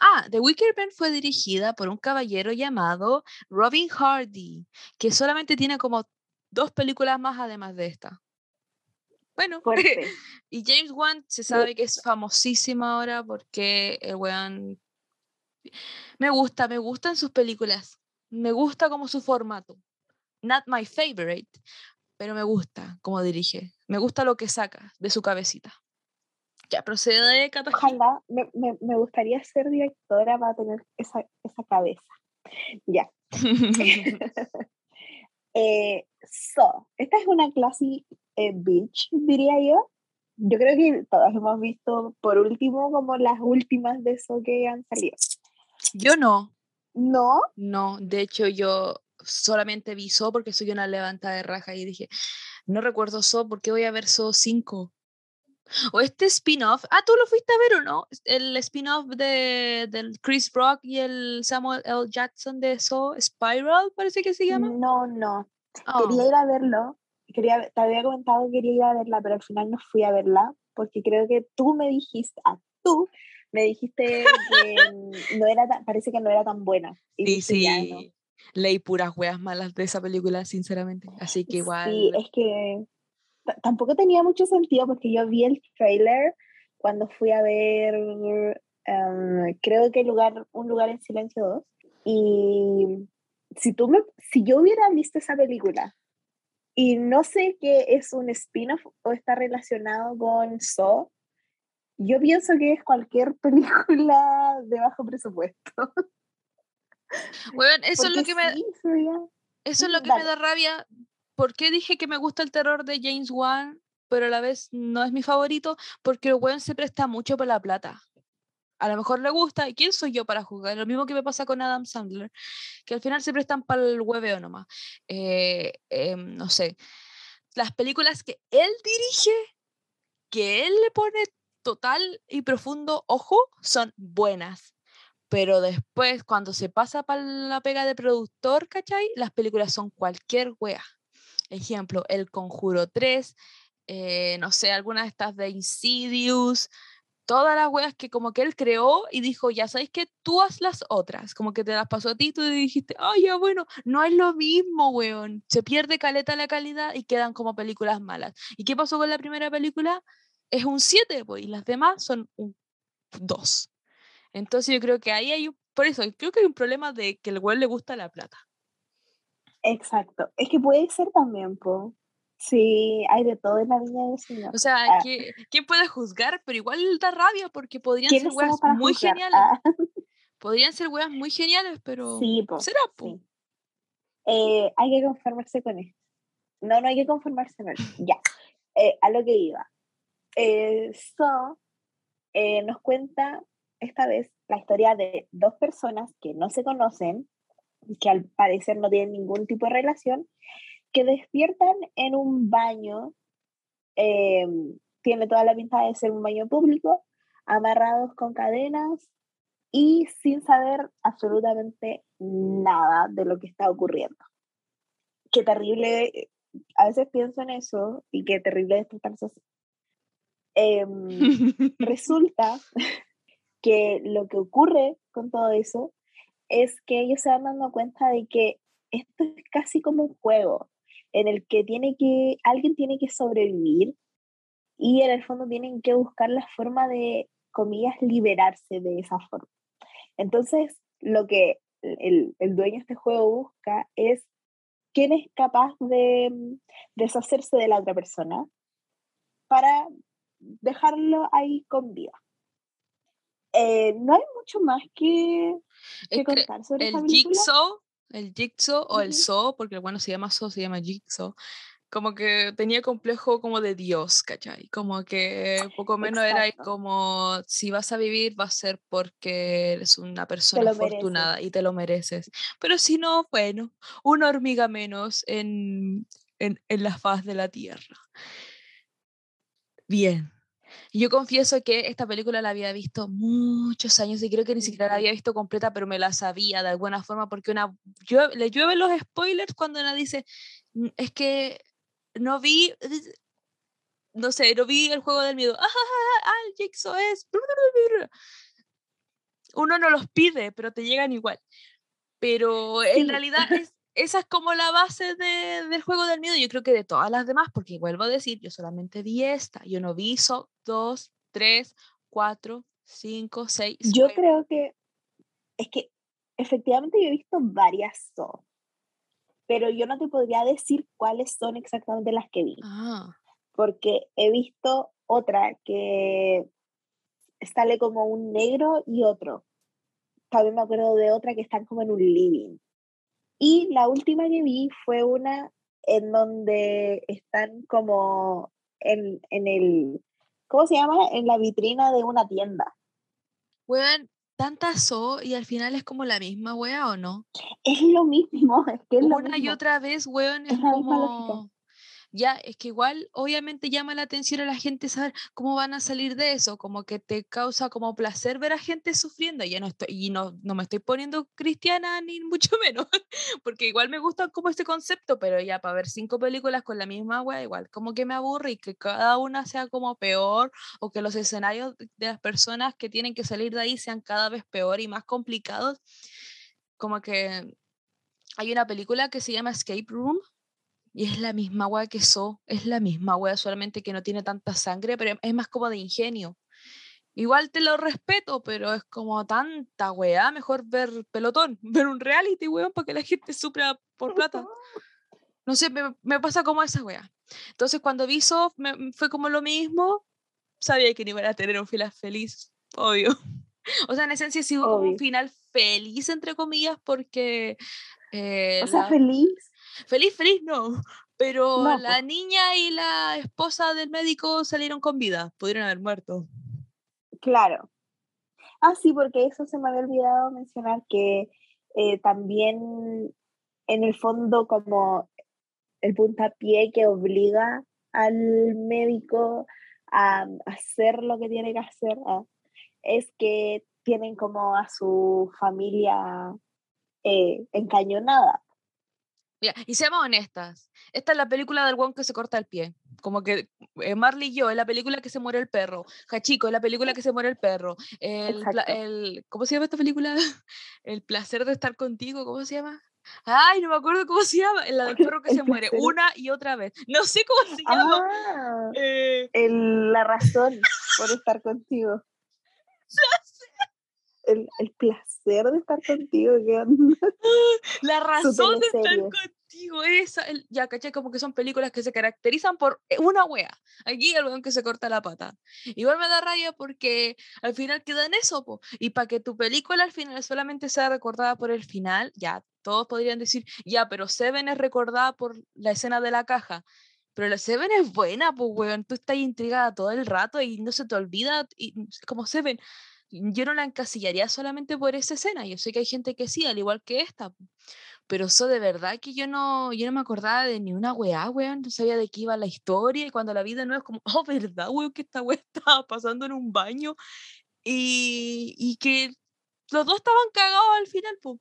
Ah, The Wicker Man fue dirigida por un caballero llamado Robin Hardy, que solamente tiene como dos películas más además de esta. Bueno, y James Wan se sabe que es famosísimo ahora porque el weón me gusta, me gustan sus películas. Me gusta como su formato. Not my favorite, pero me gusta cómo dirige. Me gusta lo que saca de su cabecita. Ya procede, Kataji. Ojalá, me, me, me gustaría ser directora para tener esa, esa cabeza. Ya. Eh, so, esta es una classic eh, beach, diría yo. Yo creo que todas hemos visto, por último, como las últimas de eso que han salido. Yo no, No, no. De hecho, yo solamente vi So porque soy una levanta de raja y dije, no recuerdo So, ¿por qué voy a ver So 5? O este spin-off. Ah, ¿tú lo fuiste a ver o no? El spin-off de, del Chris Rock y el Samuel L. Jackson de So Spiral, parece que se llama. No, no. Oh. Quería ir a verlo. Quería, te había comentado que quería ir a verla, pero al final no fui a verla porque creo que tú me dijiste, ah, tú me dijiste que no era tan- parece que no era tan buena. Y Sí, dije, ya, no. sí. Leí puras weas malas de esa película, sinceramente. Así que igual. Sí, es que tampoco tenía mucho sentido porque yo vi el trailer cuando fui a ver, em, creo que lugar, Un lugar en silencio 2. Y si, tú me, si yo hubiera visto esa película y no sé que es un spin-off o está relacionado con Saw, yo pienso que es cualquier película de bajo presupuesto. Weón, eso es lo que me. sí, Eso es lo que Dale. me da rabia. ¿Por qué dije que me gusta el terror de James Wan, pero a la vez no es mi favorito? Porque el weón se presta mucho por la plata. A lo mejor le gusta, ¿y quién soy yo para juzgar? Lo mismo que me pasa con Adam Sandler, que al final se prestan para el hueveo nomás. Eh, em, no sé, las películas que él dirige, que él le pone total y profundo ojo, son buenas. Pero después, cuando se pasa para la pega de productor, ¿cachai? Las películas son cualquier wea. Ejemplo, El Conjuro 3, eh, no sé, algunas de estas de Insidious, todas las weas que como que él creó y dijo, ya sabéis que tú haz las otras, como que te las pasó a ti, tú dijiste, ay, ya bueno, no es lo mismo, weón, se pierde caleta la calidad y quedan como películas malas. ¿Y qué pasó con la primera película? Es un 7, pues, y las demás son un 2. Entonces yo creo que ahí hay un, por eso, creo que hay un problema de que el weón le gusta la plata. Exacto. Es que puede ser también, po. Sí, hay de todo en la viña del Señor. O sea, Ah. que, ¿quién puede juzgar? Pero igual da rabia porque podrían ser ¿Quiénes weas muy juzgar? geniales. Ah, Podrían ser weas muy geniales, pero sí, po. será, po. sí. Eh, hay que conformarse con esto. No, no hay que conformarse con esto. Ya. Eh, a lo que iba. Eh, so, nos cuenta esta vez la historia de dos personas que no se conocen, que al parecer no tienen ningún tipo de relación, que despiertan en un baño, eh, tiene toda la pinta de ser un baño público, amarrados con cadenas y sin saber absolutamente nada de lo que está ocurriendo. Qué terrible, eh, a veces pienso en eso y qué terrible despertarse así. Em, resulta que lo que ocurre con todo eso es que ellos se van dando cuenta de que esto es casi como un juego en el que tiene que alguien tiene que sobrevivir y en el fondo tienen que buscar la forma de comillas liberarse de esa forma. Entonces, lo que el, el dueño de este juego busca es quién es capaz de mm, deshacerse de la otra persona para dejarlo ahí con vida. Eh, no hay mucho más que, que contar sobre el película. Jigsaw, el Jigsaw o el. Saw, porque bueno, se llama Saw, se llama Jigsaw, como que tenía complejo como de Dios, ¿cachai? Como que poco menos era como, si vas a vivir va a ser porque eres una persona mereces. afortunada y te lo mereces. Pero si no, bueno, una hormiga menos en, en, en la faz de la tierra. Bien. Yo confieso que esta película la había visto muchos años y creo que ni siquiera la había visto completa, pero me la sabía de alguna forma porque una llue- le llueven los spoilers cuando una dice, "Mm, es que no vi, no sé, no vi el juego del miedo. Ah, ah, ah, el es... Uno no los pide, pero te llegan igual. Pero en realidad es, esa es como la base de- del juego del miedo. Yo creo que de todas las demás, porque vuelvo a decir, yo solamente vi esta. Yo no vi so, dos, tres, cuatro, cinco, seis. Yo nueve. creo que es que efectivamente yo he visto varias Saw, pero yo no te podría decir cuáles son exactamente las que vi, Ah, porque he visto otra que sale como un negro y otro. También me acuerdo de otra que están como en un living. Y la última que vi fue una en donde están como en, en el, ¿cómo se llama? En la vitrina de una tienda. weón, tantas so y al final es como la misma wea o no? Es lo mismo, es que es lo Una y mismo. otra vez, weón, es Es la misma lógica. como. Ya es que igual obviamente llama la atención a la gente saber cómo van a salir de eso, como que te causa como placer ver a gente sufriendo. Ya no estoy, y no, no me estoy poniendo cristiana ni mucho menos, porque igual me gusta como este concepto, pero ya para ver cinco películas con la misma wea, igual como que me aburre y que cada una sea como peor o que los escenarios de las personas que tienen que salir de ahí sean cada vez peor y más complicados. Como que hay una película que se llama Escape Room y es la misma wea que So, es la misma wea, solamente que no tiene tanta sangre, pero es más como de ingenio. Igual te lo respeto, pero es como tanta weá, mejor ver pelotón, ver un reality, weón, para que la gente supra por plata. No sé, me, me pasa como esa weá. Entonces cuando vi So, me, fue como lo mismo, sabía que no iban a tener un final feliz, obvio. O sea, en esencia sí hubo un final feliz, entre comillas, porque... Eh, O sea, la- feliz. Feliz, feliz no. Pero No, la po. niña y la esposa del médico salieron con vida. Pudieron haber muerto. Claro. Ah, sí, porque eso se me había olvidado mencionar que eh, también en el fondo como el puntapié que obliga al médico a hacer lo que tiene que hacer ah, es que tienen como a su familia eh, encañonada. Mira, y seamos honestas. Esta es la película del guan que se corta el pie. Como que eh, Marley y yo es la película que se muere el perro. Hachiko es la película que se muere el perro. El, el- ¿Cómo se llama esta película? El placer de estar contigo. ¿Cómo se llama? Ay, no me acuerdo cómo se llama. La del perro que se muere una y otra vez. No sé cómo se llama. Ah, Eh, el- la razón por estar contigo. El, el placer de estar contigo, ¿qué onda? La razón de estar contigo, esa, el- ya, caché, como que son películas que se caracterizan por eh, una wea. Aquí el weón que se corta la pata. Igual me da rabia porque al final queda en eso, po. Y para que tu película al final solamente sea recordada por el final, ya, todos podrían decir, ya, pero Seven es recordada por la escena de la caja. Pero la Seven es buena, pues, weón. Tú estás intrigada todo el rato y no se te olvida. Y, como Seven, yo no la encasillaría solamente por esa escena. Yo sé que hay gente que sí, al igual que esta. Pero eso de verdad que yo no, yo no me acordaba de ni una weá, weón. No sabía de qué iba la historia. Y cuando la vi de nuevo es como, oh, ¿verdad, weón? Que esta weá estaba pasando en un baño. Y, y que los dos estaban cagados al final, pues.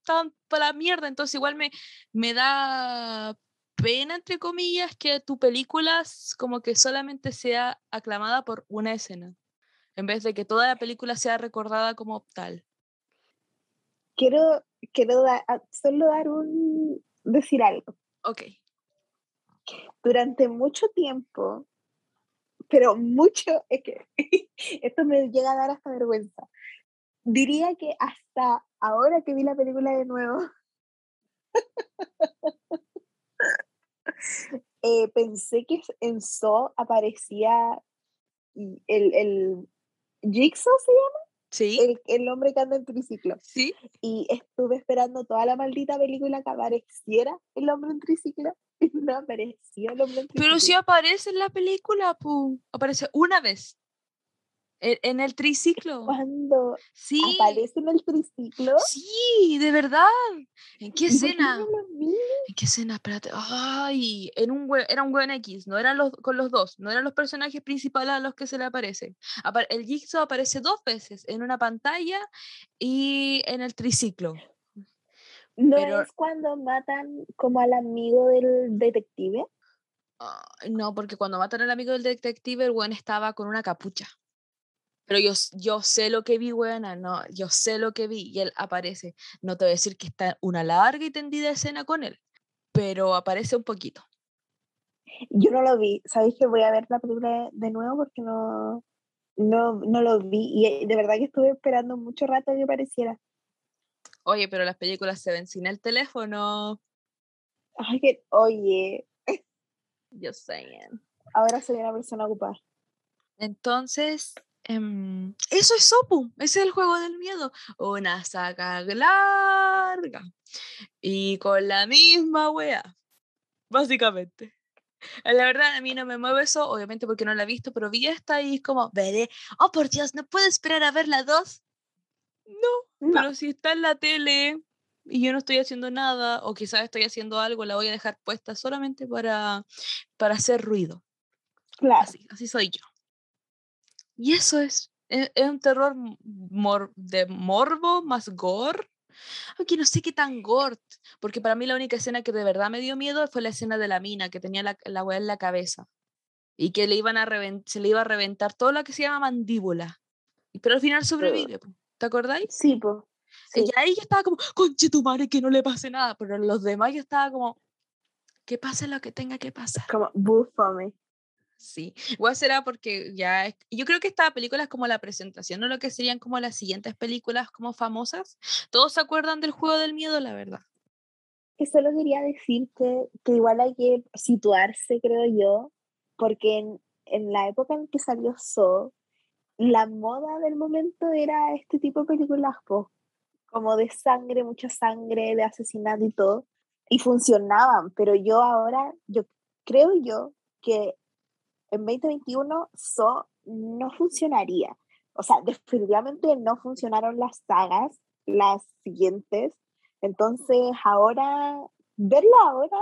Estaban para la mierda. Entonces igual me, me da pena, entre comillas, que tu película como que solamente sea aclamada por una escena. En vez de que toda la película sea recordada como tal. Quiero, quiero da- a- solo dar un, decir algo. Ok. Durante mucho tiempo, pero mucho, es que esto me llega a dar hasta vergüenza. Diría que hasta ahora que vi la película de nuevo, eh, pensé que en So aparecía el, el Jigsaw, ¿se llama? ¿Sí? El, el hombre que anda en triciclo. ¿Sí? y estuve esperando toda la maldita película que apareciera el hombre en triciclo y no apareció el hombre en triciclo. Pero sí aparece en la película, pu. Aparece una vez. En, el triciclo. Cuando Sí. aparece en el triciclo, Sí, de verdad. ¿En qué ¿y por qué escena? ¿En qué escena? Espérate. Ay, en un era un weón X, no eran los con los dos, no eran los personajes principales a los que se le aparece. Apa- el Jigsaw aparece dos veces, en una pantalla y en el triciclo. ¿No Pero- es cuando matan como al amigo del detective? Ah, no, porque cuando matan al amigo del detective, el weón estaba con una capucha. Pero yo, yo sé lo que vi, weona, no, yo sé lo que vi y él aparece. No te voy a decir que está una larga y tendida escena con él, pero aparece un poquito. Yo no lo vi. ¿Sabéis que voy a ver la película de nuevo porque no, no, no lo vi? Y eh, de verdad que estuve esperando mucho rato que apareciera. Oye, pero las películas se ven sin el teléfono. Ay, que, oye, Just saying. ahora soy una persona ocupada. Entonces, em, eso es Sopu, ese es el juego del miedo. Una saga larga y con la misma wea, básicamente. Eh, La verdad, a mí no me mueve eso, obviamente porque no la he visto, pero vi esta y es como, veré, oh por Dios, ¿no puedo esperar a ver la 2? No, No. pero si está en la tele, y yo no estoy haciendo nada, o quizás estoy haciendo algo, la voy a dejar puesta solamente para, para hacer ruido. Claro. Así, así soy yo. Y eso es, es, es un terror mor- de morbo más gore. Aunque no sé qué tan gore, porque para mí la única escena que de verdad me dio miedo fue la escena de la mina, que tenía la, la weá en la cabeza. Y que le iban a se le iba a reventar todo lo que se llama mandíbula. Pero al final sobrevive, ¿te acordáis? Sí, pues. Y ahí yo estaba como, conche tu madre, que no le pase nada. Pero los demás yo estaba como, que pase lo que tenga que pasar. Como búfame. Sí, igual será porque ya, es- yo creo que esta película es como la presentación, no lo que serían como las siguientes películas como famosas. Todos se acuerdan del juego del miedo, la verdad. Que solo quería decir que, que igual hay que situarse, creo yo, porque en, en la época en que salió So, la moda del momento era este tipo de películas, po, como de sangre, mucha sangre, de asesinato y todo, y funcionaban, pero yo ahora, yo creo yo que en 2021 So no funcionaría. O sea, definitivamente no funcionaron las sagas, las siguientes. Entonces, ahora, verla ahora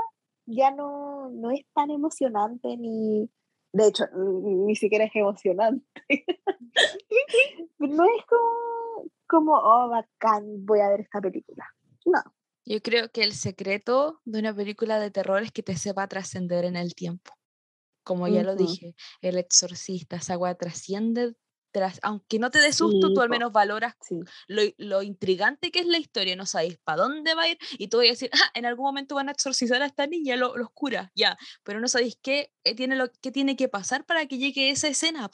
ya no, no es tan emocionante ni, de hecho, ni, siquiera es emocionante. no es como, como, oh, bacán, voy a ver esta película. No, Yo creo que el secreto de una película de terror es que te sepa trascender en el tiempo. Como ya lo Ujú. dije, El Exorcista, esa weá trasciende, tras, aunque no te dé susto, Sí, tú al menos valoras sí. lo, lo intrigante que es la historia, no sabéis para dónde va a ir y tú vas a decir, ah, en algún momento van a exorcizar a esta niña, lo, los cura, ya, pero no sabéis qué, eh, tiene lo, qué tiene que pasar para que llegue esa escena.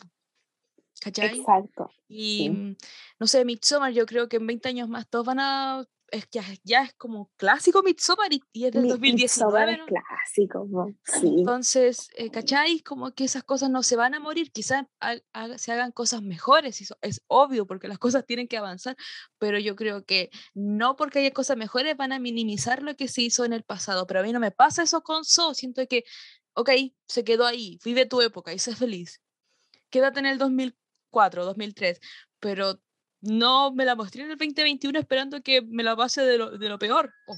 ¿Cachai? Exacto. Y sí. mm, no sé, Midsommar, yo creo que en 20 años más todos van a. Es que ya, es como clásico Midsommar y, y es del Mi- 2019. Midsommar es ¿no? clásico, sí. Entonces, eh, ¿cachai? Como que esas cosas no se van a morir, quizás ha- se hagan cosas mejores, eso es obvio, porque las cosas tienen que avanzar, pero yo creo que no porque haya cosas mejores van a minimizar lo que se hizo en el pasado, pero a mí no me pasa eso con So, siento que, ok, se quedó ahí, vive tu época y sé feliz, quédate en el 2004, 2003, pero no me la mostré en el 2021 esperando que me la pase de lo, de lo peor. Oh,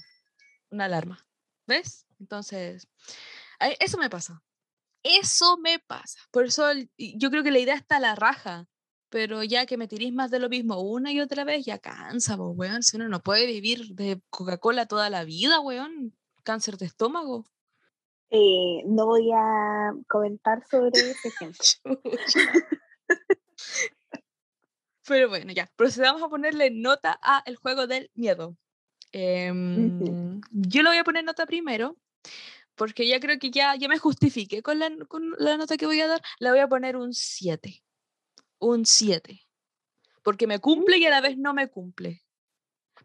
una alarma, ¿ves? Entonces, eso me pasa. Eso me pasa. Por eso el- yo creo que la idea está a la raja. Pero ya que me tirís más de lo mismo una y otra vez, ya cansa, weón. Si uno no puede vivir de Coca-Cola toda la vida, weón. Cáncer de estómago. Eh, no voy a comentar sobre ese ejemplo. Pero bueno, ya. Procedamos a ponerle nota a el juego del miedo. Em, Yo le voy a poner nota primero. Porque ya creo que ya, ya me justifique con la, con la nota que voy a dar. Le voy a poner un 7. Un 7. Porque me cumple y a la vez no me cumple.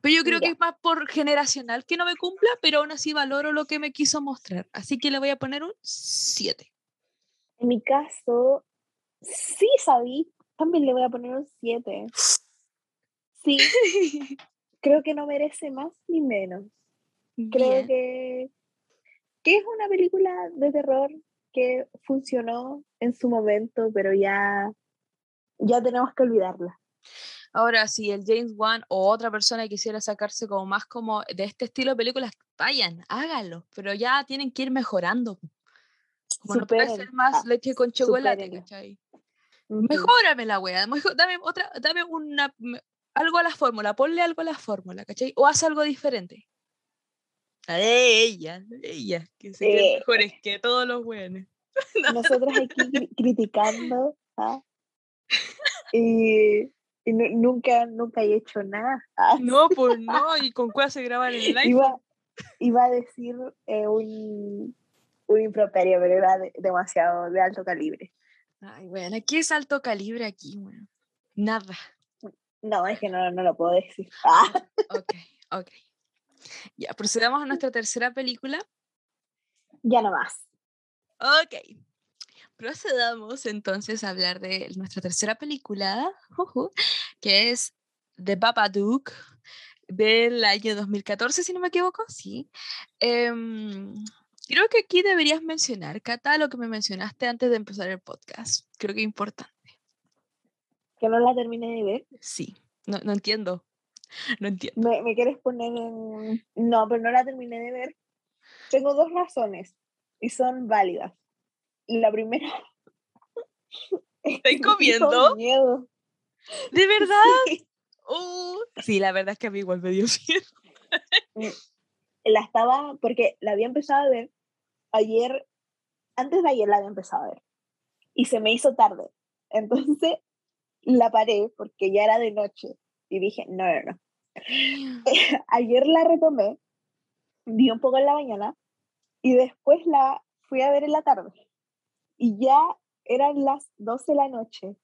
Pero yo creo que es más por generacional que no me cumpla, pero aún así valoro lo que me quiso mostrar. Así que le voy a poner un 7. En mi caso, sí sabí, también le voy a poner un 7. Sí, creo que no merece más ni menos. Creo Bien. que, que es una película de terror que funcionó en su momento, pero ya, ya tenemos que olvidarla. Ahora, si el James Wan o otra persona quisiera sacarse como más como de este estilo de películas, vayan, háganlo, pero ya tienen que ir mejorando. Como no puede ser Superen, más ah, leche con chocolate. ¿cachai? Mejórame la wea, dame otra, dame una algo a la fórmula, ponle algo a la fórmula, ¿cachai? O haz algo diferente. A ella, ella, que se creen Eh. mejores que todos los buenos. Nosotros aquí cri- criticando, ¿ah? y, y nu- nunca, nunca he hecho nada. No, pues no, y con cuál se graban en el iba, iba a decir eh, un, un improperio, pero era de- demasiado de alto calibre. Ay, bueno, ¿qué es alto calibre aquí, weón? Nada. No, es que no, no lo puedo decir. Ah, Ok, ok. Ya, procedamos a nuestra tercera película. ya no más. Ok. Procedamos entonces a hablar de nuestra tercera película, que es The Babadook, del año 2014, si no me equivoco, sí. Em, creo que aquí deberías mencionar, Cata, lo que me mencionaste antes de empezar el podcast. Creo que es importante. Que no la terminé de ver. Sí, no, no entiendo. No entiendo. ¿Me, me quieres poner en...? No, pero no la terminé de ver. Tengo dos razones y son válidas. La primera... es que ¿Estáis me dio comiendo? miedo. ¿De verdad? Sí. Uh, sí, la verdad es que a mí igual me dio miedo. La estaba, porque la había empezado a ver ayer, antes de ayer la había empezado a ver. Y se me hizo tarde. Entonces la paré porque ya era de noche. Y dije, no, no, no. ayer la retomé, vi un poco en la mañana y después la fui a ver en la tarde. Y ya eran las 12 de la noche.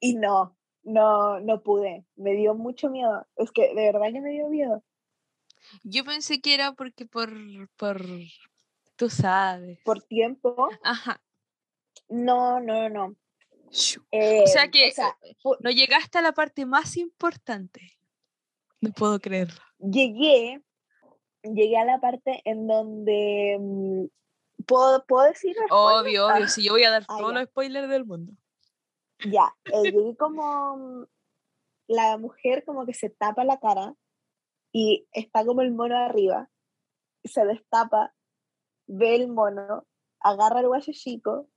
Y no, no, no pude. Me dio mucho miedo. Es que de verdad que me dio miedo. Yo pensé que era porque por, por, tú sabes. Por tiempo, Ajá. no, no, no. Eh, O sea que o sea, eh, no llegaste a la parte más importante. No puedo creerlo. llegué, llegué a la parte en donde mm, puedo, puedo decir? Obvio, obvio. Ah, Si yo voy a dar ah, todos ya. los spoilers del mundo. ya, eh, llegué como mm, la mujer como que se tapa la cara y está como el mono arriba, se destapa, ve el mono, agarra el guayo chico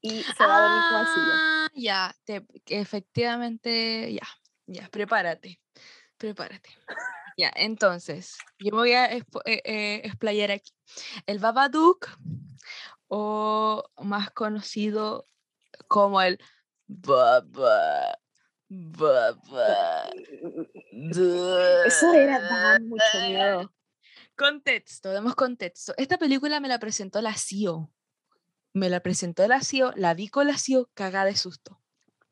y se va a dormir. Ah, ya, te- efectivamente, ya, ya, prepárate, prepárate. Ya, entonces, yo me voy a expo- eh, eh, explayar aquí. El Babadook, o más conocido como el Baba, Baba. Eso era dar mucho miedo. Contexto, demos contexto. Esta película me la presentó la CIO. Me la presentó la CIO, la vi con la CIO cagada de susto.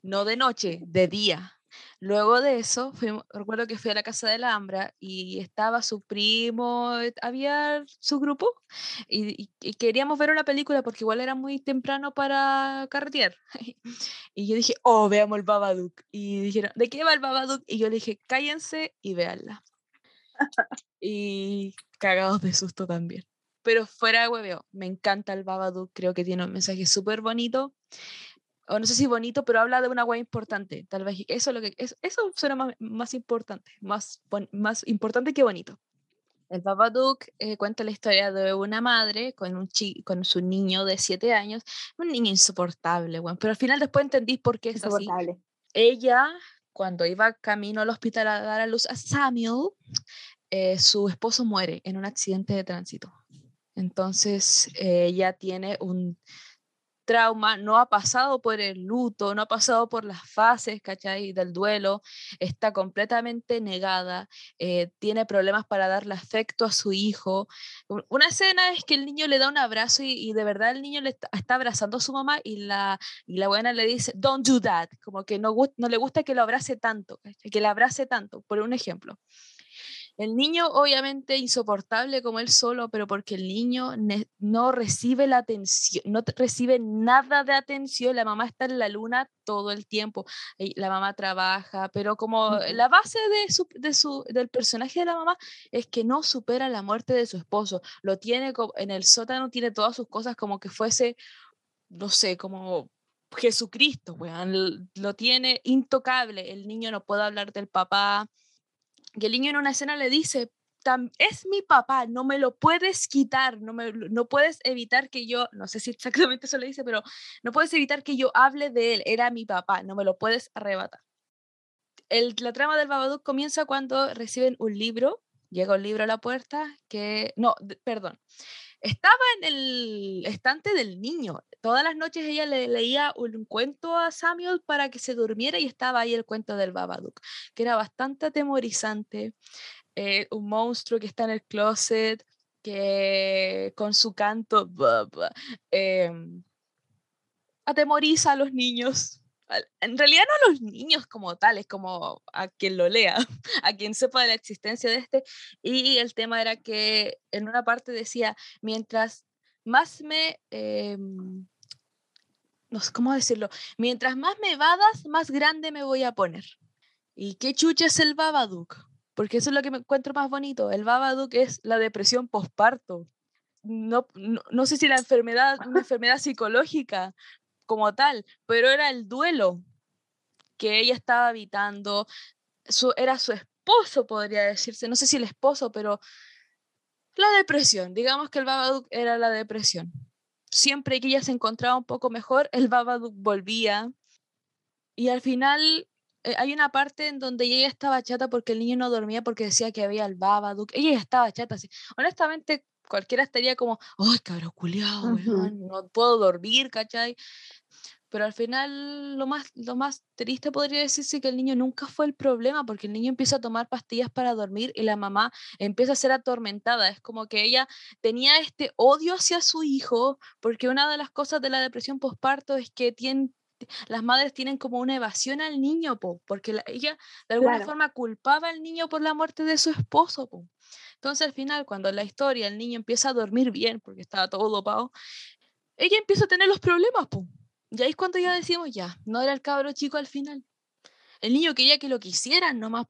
No de noche, de día. Luego de eso, fuimos- recuerdo que fui a la casa de la y estaba su primo, había su grupo y, y- y queríamos ver una película porque igual era muy temprano para carretear. Y yo dije, oh, veamos el Babadook. Y dijeron, ¿de qué va el Babadook? Y yo le dije, cállense y véanla. Y cagados de susto también. Pero fuera de hueveo, me encanta el Babadook, creo que tiene un mensaje súper bonito. O no sé si bonito, pero habla de una hueá importante. Tal vez eso es lo que eso, eso suena más, más importante, más, más importante que bonito. El Babadook eh, cuenta la historia de una madre con, un chi- con su niño de 7 años, un niño insoportable, weón, pero al final después entendí por qué es así. Insoportable. Ella, cuando iba camino al hospital a dar a luz a Samuel, eh, su esposo muere en un accidente de tránsito. Entonces, eh, ella tiene un trauma, no ha pasado por el luto, no ha pasado por las fases, ¿cachai? Del duelo, está completamente negada, eh, tiene problemas para darle afecto a su hijo. Una escena es que el niño le da un abrazo y, de verdad el niño le está, abrazando a su mamá y la, y la buena le dice, don't do that, como que no, no le gusta que lo abrace tanto, que le abrace tanto, por un ejemplo. El niño obviamente insoportable como él solo, pero porque el niño no recibe la atención, no recibe nada de atención, la mamá está en la luna todo el tiempo, y la mamá trabaja, pero como la base de su, de su, del personaje de la mamá es que no supera la muerte de su esposo, lo tiene en el sótano, tiene todas sus cosas como que fuese, no sé, como Jesucristo, weón, lo tiene intocable, el niño no puede hablar del papá, y el niño en una escena le dice, "Tam- es mi papá, no me lo puedes quitar, no, me, no puedes evitar que yo, no sé si exactamente eso le dice, pero no puedes evitar que yo hable de él, era mi papá, no me lo puedes arrebatar. La trama del Babadook comienza cuando reciben un libro, llega un libro a la puerta que, no, perdón, estaba en el estante del niño. Todas las noches ella le leía un cuento a Samuel para que se durmiera y estaba ahí el cuento del Babadook, que era bastante atemorizante. eh, un monstruo que está en el closet, que con su canto ba, ba, em, atemoriza a los niños. En realidad no a los niños como tales, como a quien lo lea, a quien sepa de la existencia de este. Y el tema era que en una parte decía, mientras más me... em, no sé cómo decirlo, mientras más me vadas, más grande me voy a poner. ¿Y qué chucha es el Babadook? Porque eso es lo que me encuentro más bonito. El Babadook es la depresión posparto. No, no, no sé si la enfermedad, una enfermedad psicológica como tal, pero era el duelo que ella estaba habitando. Su, era su, es- esposo, podría decirse, no sé si el esposo, pero la depresión, digamos que el Babadook era la depresión. Siempre que ella se encontraba un poco mejor, el Babadook volvía. Y al final eh, hay una parte en donde ella estaba chata porque el niño no dormía porque decía que había el Babadook. Ella estaba chata. Así. Honestamente, cualquiera estaría como, ¡ay, cabrón culiado! No puedo dormir, ¿cachai? Pero al final lo más, lo más triste podría decirse que el niño nunca fue el problema, porque el niño empieza a tomar pastillas para dormir y la mamá empieza a ser atormentada. Es como que ella tenía este odio hacia su hijo, porque una de las cosas de la depresión postparto es que las madres tienen como una evasión al niño, po, porque ella de alguna forma culpaba al niño por la muerte de su esposo. Po. Entonces al final, cuando en la historia el niño empieza a dormir bien, porque estaba todo dopado, ella empieza a tener los problemas. Po. Y ahí es cuando ya decimos, ya, no era el cabro chico al final. El niño quería que lo quisieran nomás.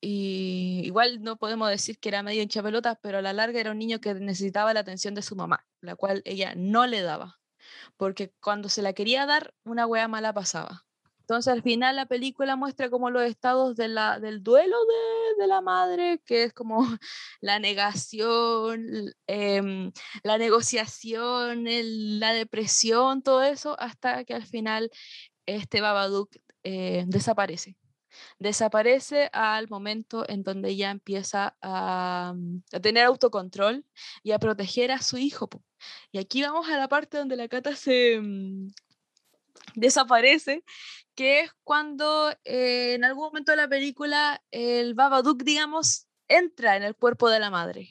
Y igual no podemos decir que era medio hincha pero a la larga era un niño que necesitaba la atención de su mamá, la cual ella no le daba. Porque cuando se la quería dar, una wea mala pasaba. Entonces al final la película muestra como los estados de la, del duelo de, de la madre, que es como la negación, em, la negociación, la depresión, todo eso, hasta que al final este Babadook eh, desaparece. Desaparece al momento en donde ella empieza a, a, tener autocontrol y a proteger a su hijo. Y aquí vamos a la parte donde la Cata se, mm, desaparece, que es cuando eh, en algún momento de la película el Babadook, digamos, entra en el cuerpo de la madre.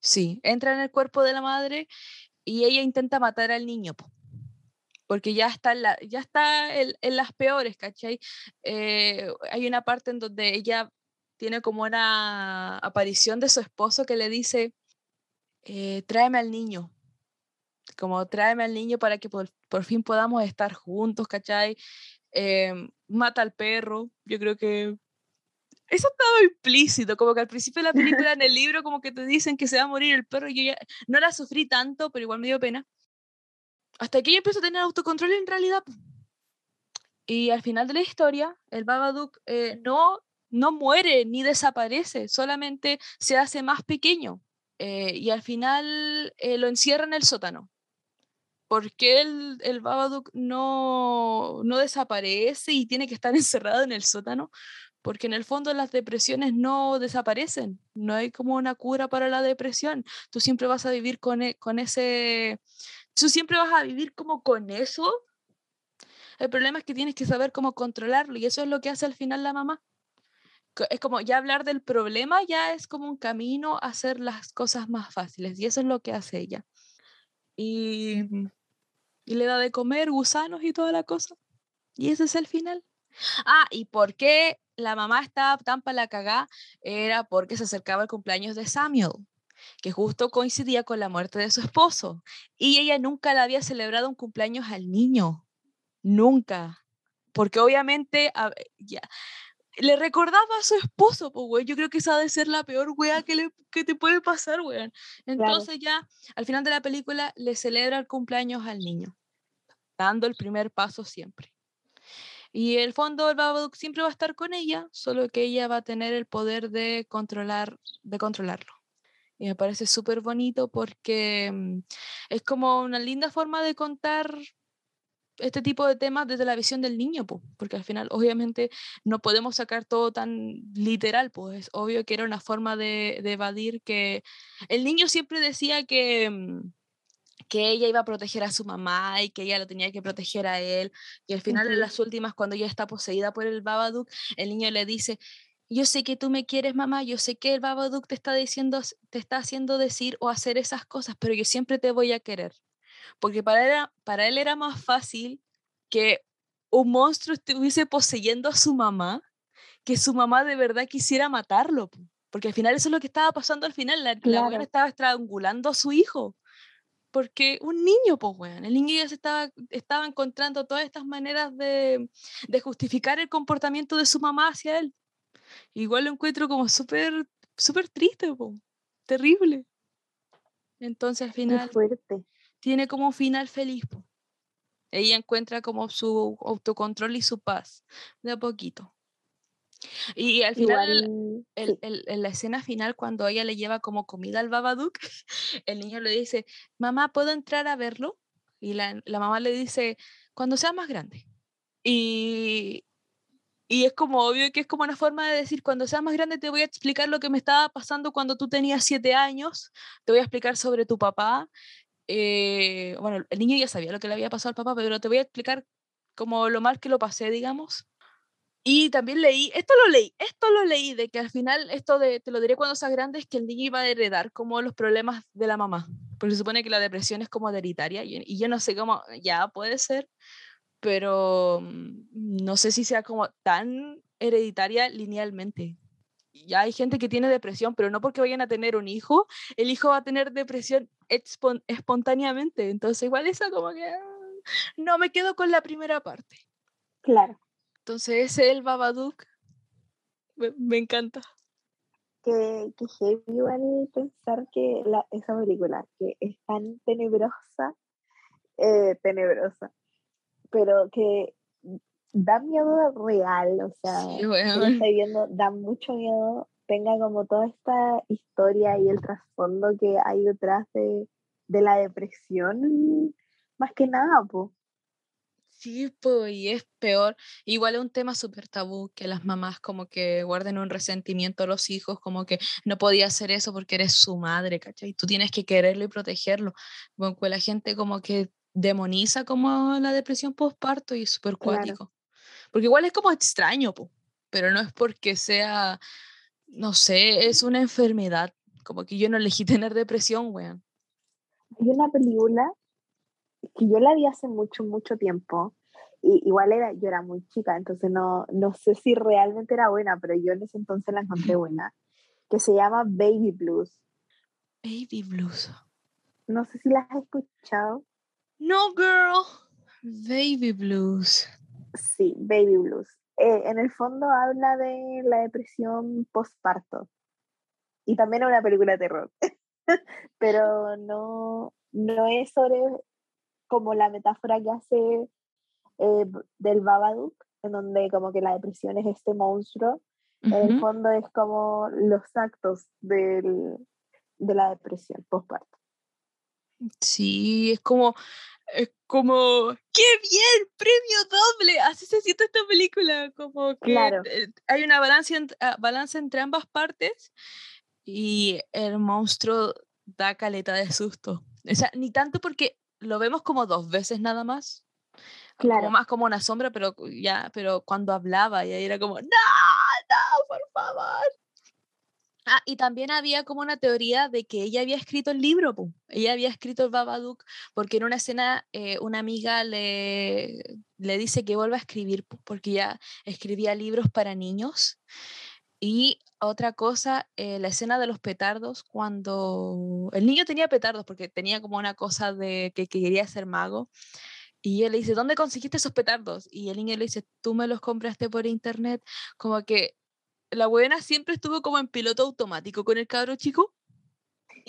Sí, entra en el cuerpo de la madre y ella intenta matar al niño. Porque ya está, en la, ya está en, las peores, ¿cachai? Eh, hay una parte en donde ella tiene como una aparición de su esposo que le dice, eh, tráeme al niño, como tráeme al niño para que por, fin podamos estar juntos, ¿cachai? Em, mata al perro, yo creo que eso estaba implícito, como que al principio de la película, en el libro, como que te dicen que se va a morir el perro, y yo ya no la sufrí tanto, pero igual me dio pena. Hasta que ella empezó a tener autocontrol en realidad. Y al final de la historia, el Babadook eh, no, no muere ni desaparece, solamente se hace más pequeño. Eh, y al final eh, lo encierra en el sótano. ¿Por qué el, el no, no desaparece y tiene que estar encerrado en el sótano? Porque en el fondo las depresiones no desaparecen, no hay como una cura para la depresión. Tú siempre vas a vivir con, e, con ese, tú siempre vas a vivir como con eso. El problema es que tienes que saber cómo controlarlo y eso es lo que hace al final la mamá. Es como ya hablar del problema ya es como un camino a hacer las cosas más fáciles y eso es lo que hace ella. Y y le da de comer gusanos y toda la cosa. Y ese es el final. Ah, ¿y por qué la mamá estaba tan para la cagá? Era porque se acercaba el cumpleaños de Samuel, que justo coincidía con la muerte de su esposo. Y ella nunca le había celebrado un cumpleaños al niño. Nunca. Porque obviamente ya, le recordaba a su esposo, pues, güey. Yo creo que esa ha de ser la peor wea que, le, que te puede pasar, güey. Entonces ya, al final de la película, le celebra el cumpleaños al niño, dando el primer paso siempre. Y el fondo del Babadook siempre va a estar con ella, solo que ella va a tener el poder de controlar, de controlarlo. Y me parece súper bonito porque mm, es como una linda forma de contar este tipo de temas desde la visión del niño, pues, porque al final obviamente no podemos sacar todo tan literal, pues es obvio que era una forma de, evadir que el niño siempre decía que, mm, que ella iba a proteger a su mamá y que ella lo tenía que proteger a él, y al final en las últimas cuando ella está poseída por el Babadook, el niño le dice, yo sé que tú me quieres, mamá, yo sé que el Babadook te está diciendo, te está haciendo decir o hacer esas cosas, pero yo siempre te voy a querer porque para él, para él era más fácil que un monstruo estuviese poseyendo a su mamá que su mamá de verdad quisiera matarlo, porque al final eso es lo que estaba pasando al final, la, mujer estaba estrangulando a su hijo, porque un niño, pues, bueno, el niño ya se estaba, estaba encontrando todas estas maneras de, de justificar el comportamiento de su mamá hacia él. Igual lo encuentro como súper, súper triste, po, terrible. Entonces al final... fuerte tiene como final feliz. Ella encuentra como su autocontrol y su paz, de a poquito. Y al final, Igual, el- sí, el- en la escena final, cuando ella le lleva como comida al Babadook, el niño le dice, mamá, ¿puedo entrar a verlo? Y la, la mamá le dice, cuando sea más grande. Y, y es como obvio que es como una forma de decir, cuando seas más grande te voy a explicar lo que me estaba pasando cuando tú tenías siete años, te voy a explicar sobre tu papá. Eh, bueno, el niño ya sabía lo que le había pasado al papá, pero te voy a explicar como lo mal que lo pasé, digamos. Y también leí, esto lo leí, esto lo leí, de que al final, esto de, te lo diré cuando seas grande, es que el niño iba a heredar como los problemas de la mamá, porque se supone que la depresión es como hereditaria, y, yo no sé cómo, ya puede ser, pero mm, no sé si sea como tan hereditaria linealmente. Ya hay gente que tiene depresión, pero no porque vayan a tener un hijo, el hijo va a tener depresión espontáneamente, entonces igual esa como que ah, no me quedo con la primera parte. claro. Entonces ese el Babadook me, me encanta. Que, que heavy igual pensar que la, esa película, que es tan tenebrosa, eh, tenebrosa, pero que da miedo real, o sea, Sí, lo estoy viendo, da mucho miedo, tenga como toda esta historia y el trasfondo que hay detrás de, de la depresión, más que nada, pues. Sí, pues, y es peor. Igual es un tema súper tabú que las mamás como que guarden un resentimiento a los hijos, como que no podía hacer eso porque eres su madre, ¿cachai? Tú tienes que quererlo y protegerlo. Como que la gente como que demoniza como la depresión postparto y es súper Claro. Porque igual es como extraño, po, pero no es porque sea, no sé, es una enfermedad. Como que yo no elegí tener depresión, weón. Hay una película que yo la vi hace mucho, mucho tiempo. Y igual era, yo era muy chica, entonces no, no sé si realmente era buena, pero yo en ese entonces la encontré buena, que se llama Baby Blues. Baby blues. No sé si la has escuchado. No, girl. Baby blues. Sí, Baby Blues. Eh, en el fondo habla de la depresión postparto. Y también es una película de terror. Pero no, no es sobre como la metáfora que hace eh, del Babadook, en donde como que la depresión es este monstruo. En el fondo es como los actos del, de la depresión postparto. Sí, es como, es como, ¡qué bien! ¡Premio doble! Así se siente esta película, como que Claro. eh, hay una balanza, ah, balanza entre ambas partes y el monstruo da caleta de susto. O sea, ni tanto porque lo vemos como dos veces nada más, como Claro. más como una sombra, pero ya, pero cuando hablaba y ahí era como, ¡no! ¡no, por favor! Ah, y también había como una teoría de que ella había escrito el libro, ella había escrito el Babadook, porque en una escena eh, una amiga le, le dice que vuelva a escribir, po, porque ella escribía libros para niños. Y otra cosa, eh, la escena de los petardos, cuando el niño tenía petardos, porque tenía como una cosa de que, que quería ser mago. Y ella le dice, ¿dónde conseguiste esos petardos? Y el niño le dice, tú me los compraste por internet. Como que la buena siempre estuvo como en piloto automático con el cabro chico.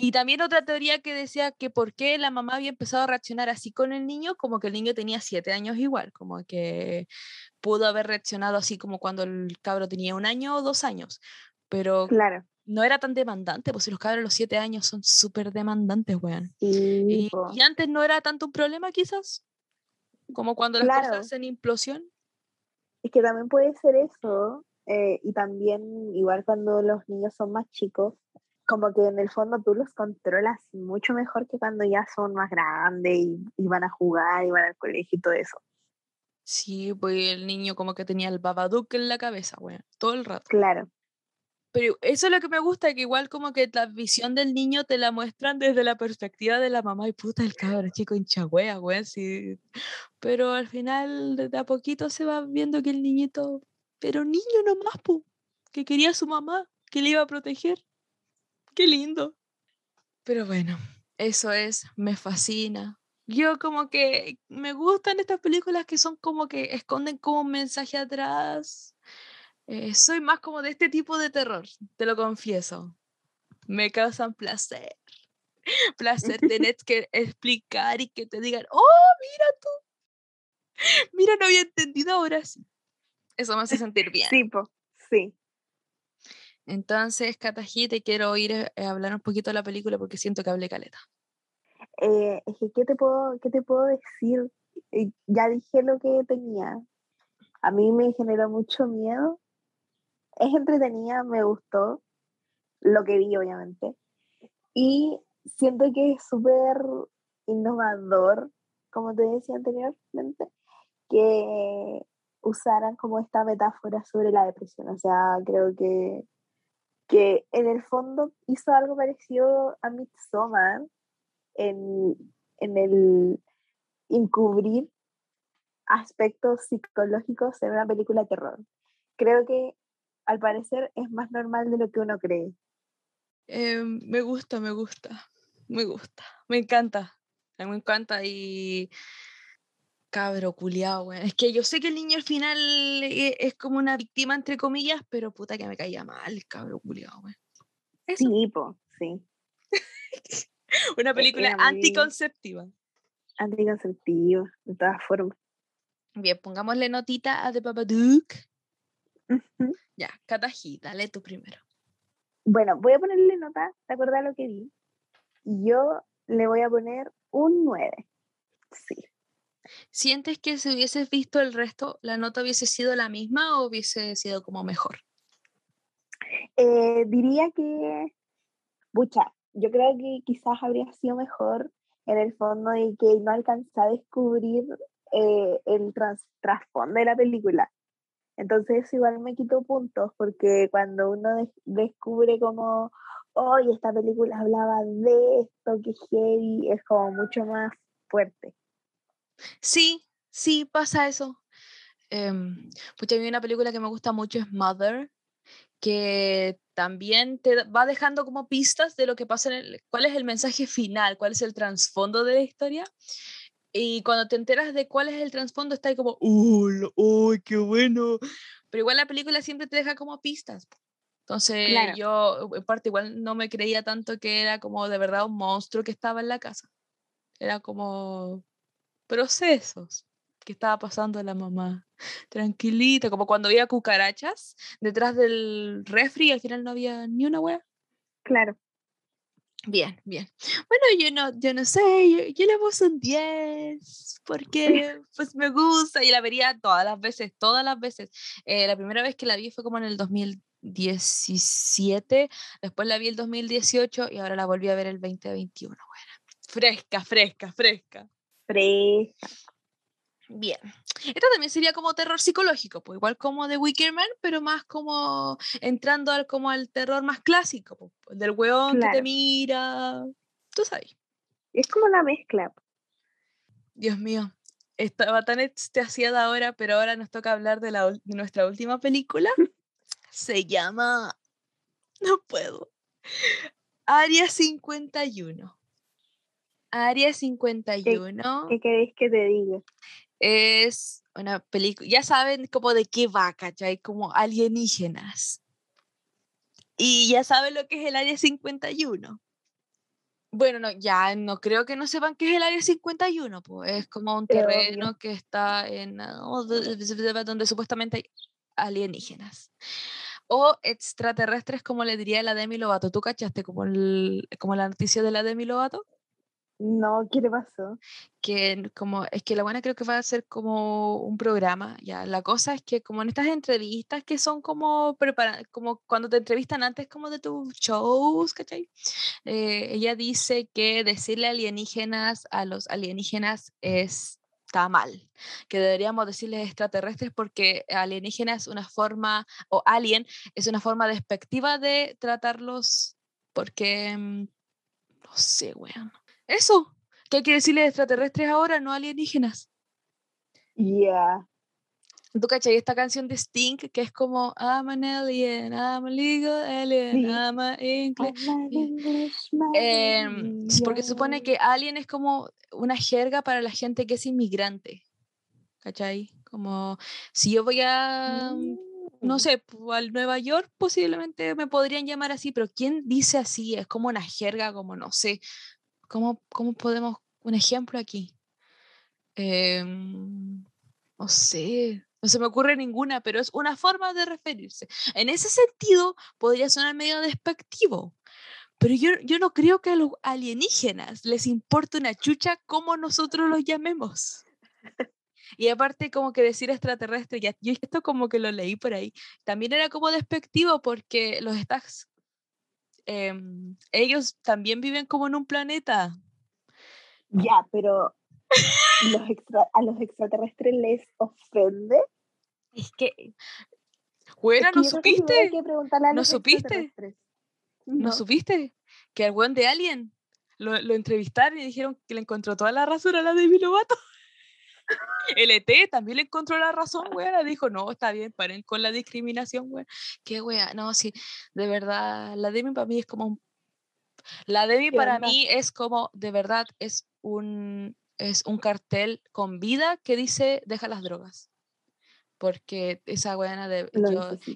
Y también otra teoría que decía que por qué la mamá había empezado a reaccionar así con el niño, como que el niño tenía siete años igual, como que pudo haber reaccionado así como cuando el cabro tenía un año o dos años, pero Claro. no era tan demandante, pues si los cabros a los siete años son súper demandantes, weón. Sí, Y, po. y antes no era tanto un problema quizás, como cuando las Claro. cosas hacen implosión. Es que también puede ser eso, eh, y también igual cuando los niños son más chicos, como que en el fondo tú los controlas mucho mejor que cuando ya son más grandes y, y van a jugar y van al colegio y todo eso. Sí, pues el niño como que tenía el babadook en la cabeza, weón, todo el rato. Claro, Pero eso es lo que me gusta, que igual como que la visión del niño te la muestran desde la perspectiva de la mamá y puta el cabro chico hinchagüea, weón, sí. Pero al final de a poquito se va viendo que el niñito, pero niño nomás, pu, que quería a su mamá, que le iba a proteger. Qué lindo. Pero bueno, eso es, me fascina. Yo como que me gustan estas películas que son como que esconden como un mensaje atrás. Eh, soy más como de este tipo de terror, te lo confieso. Me causan placer. Placer tener que explicar y que te digan, oh, mira tú. Mira, no había entendido ahora sí. Eso me hace sentir bien. sí, po, Sí. Entonces, Kataji, te quiero oír eh, hablar un poquito de la película porque siento que hablé caleta. Eh, es que, ¿qué te puedo, qué te puedo decir? Eh, ya dije lo que tenía. A mí me generó mucho miedo. Es entretenida, me gustó lo que vi, obviamente. Y siento que es súper innovador, como te decía anteriormente, que usaran como esta metáfora sobre la depresión. O sea, creo que, que en el fondo hizo algo parecido a Midsommar en, en el encubrir aspectos psicológicos en una película de terror. Creo que al parecer es más normal de lo que uno cree. Eh, me gusta, me gusta, me gusta, me encanta, me encanta y cabro culiao, güey. Es que yo sé que el niño al final e- es, como una víctima, entre comillas, pero puta que me caía mal, cabro güey. Eso, Sí, po, sí. una película muy- anticonceptiva. Anticonceptivo, de todas formas. Bien, pongámosle notita a The Babadook. Ya, Kataji, dale tú primero. Bueno, voy a ponerle nota, ¿te acuerdas lo que vi? Y yo le voy a poner un 9. Sí. ¿Sientes que si hubieses visto el resto, la nota hubiese sido la misma o hubiese sido como mejor? Eh, diría que, pucha, yo creo que quizás habría sido mejor en el fondo de que no alcancé a descubrir eh, el trasfondo de la película. Entonces igual me quitó puntos porque cuando uno des- descubre como, oye, esta película hablaba de esto, que heavy, es como mucho más fuerte. Sí, sí, pasa eso. Em, pucha, a mí una película que me gusta mucho es Mother, que también te va dejando como pistas de lo que pasa en el, cuál es el mensaje final, cuál es el trasfondo de la historia. Y cuando te enteras de cuál es el trasfondo, está ahí como, ¡Uy, uy, qué bueno! Pero igual la película siempre te deja como pistas. Entonces Claro. yo, en parte, igual no me creía tanto que era como de verdad un monstruo que estaba en la casa. Era como procesos que estaba pasando la mamá. Tranquilita, como cuando había cucarachas detrás del refri y al final no había ni una wea. Claro. Bien, bien. Bueno, yo no, yo no sé, yo, yo le puse un 10 porque pues me gusta y la vería todas las veces, todas las veces. Eh, la primera vez que la vi fue como en el 2017, después la vi el 2018 y ahora la volví a ver el 2021. Bueno, fresca, fresca, fresca. Fresca. Bien. Esta también sería como terror psicológico, pues igual como de Wicker Man, pero más como entrando al, como al terror más clásico, pues, del weón que te mira. Tú sabes. Es como una mezcla. Dios mío, estaba tan extasiada ahora, pero ahora nos toca hablar de, la, de nuestra última película. Se llama... No puedo. Área 51. Área 51 ¿Qué queréis que te diga? es una película, ya saben como de qué va, ¿cachai? Como alienígenas. Y ya saben lo que es el Área 51. Bueno, no, ya no creo que no sepan qué es el Área 51, pues es como un obvio. terreno que está en oh, de- de- de- de- donde supuestamente hay alienígenas. O extraterrestres, como le diría la Demi Lovato. ¿Tú cachaste como, el, como la noticia de la Demi Lovato? No, ¿qué le pasó? que como es que la buena creo que va a ser como un programa, ya. La cosa es que como en estas entrevistas que son como prepara como cuando te entrevistan antes como de tus shows, ¿cachai? Eh, ella dice que decirle alienígenas a los alienígenas es está mal, que deberíamos decirles extraterrestres porque alienígena es una forma, o alien es una forma despectiva de tratarlos porque, mm, no sé, weón. Eso, que hay que decirle extraterrestres ahora, no alienígenas. Ya. ¿Tú cachai esta canción de Sting que es como I'm an alien, I'm a legal alien, Sí. I'm English? An Yeah. Em, s- porque supone yeah. que alien es como una jerga para la gente que es inmigrante. ¿Cachai? Como si yo voy a, no Mm. sé, al Nueva York, posiblemente me podrían llamar así, pero ¿quién dice así? Es como una jerga, como no sé. ¿Cómo, cómo podemos, un ejemplo aquí? Em, no sé, No se me ocurre ninguna, pero es una forma de referirse. En ese sentido, podría sonar medio despectivo. Pero yo, yo no creo que a los alienígenas les importe una chucha como nosotros los llamemos. Y aparte, como que decir extraterrestre, ya, yo esto como que lo leí por ahí, también era como despectivo porque los estás, em, ellos también viven como en un planeta. Ya, pero los extra- a los extraterrestres les ofende. Es que, bueno, Es que ¿no supiste? ¿No supiste? ¿No No. supiste? Que al de Alien lo, lo entrevistaron y dijeron que le encontró toda la razón a la Demi Lovato. El ET también le encontró la razón, weá. Dijo, no, está bien, paren con la discriminación, weá. Qué weá. No, sí, de verdad, la Demi para mí es como un... La Demi ¿Qué para onda? mí es como, de verdad, es un, es un cartel con vida que dice, deja las drogas. Porque esa weá de...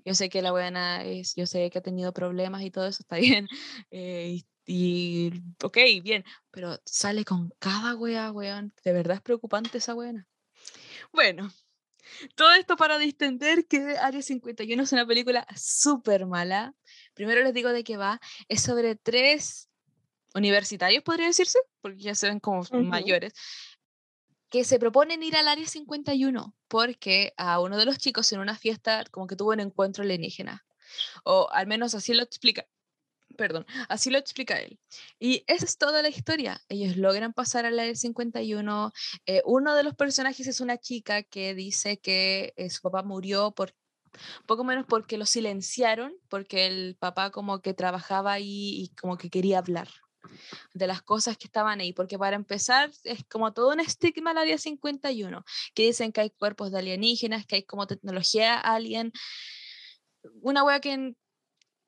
Yo, sé que la buena es, yo sé que ha tenido problemas y todo eso, está bien. eh, y, y, ok, bien, pero sale con cada wea, weón. De verdad es preocupante esa buena. Bueno, todo esto para distender que Área 51 es una película súper mala. Primero les digo de qué va. Es sobre tres universitarios, podría decirse, porque ya se ven como mayores, que se proponen ir al Área 51 porque a uno de los chicos en una fiesta como que tuvo un encuentro alienígena. O al menos así lo explica. Perdón, así lo explica él. Y esa es toda la historia. Ellos logran pasar al área 51. Eh, uno de los personajes es una chica que dice que eh, su papá murió por poco menos porque lo silenciaron, porque el papá como que trabajaba ahí y como que quería hablar de las cosas que estaban ahí, porque para empezar es como todo un estigma el área 51, que dicen que hay cuerpos de alienígenas, que hay como tecnología alien, una wea que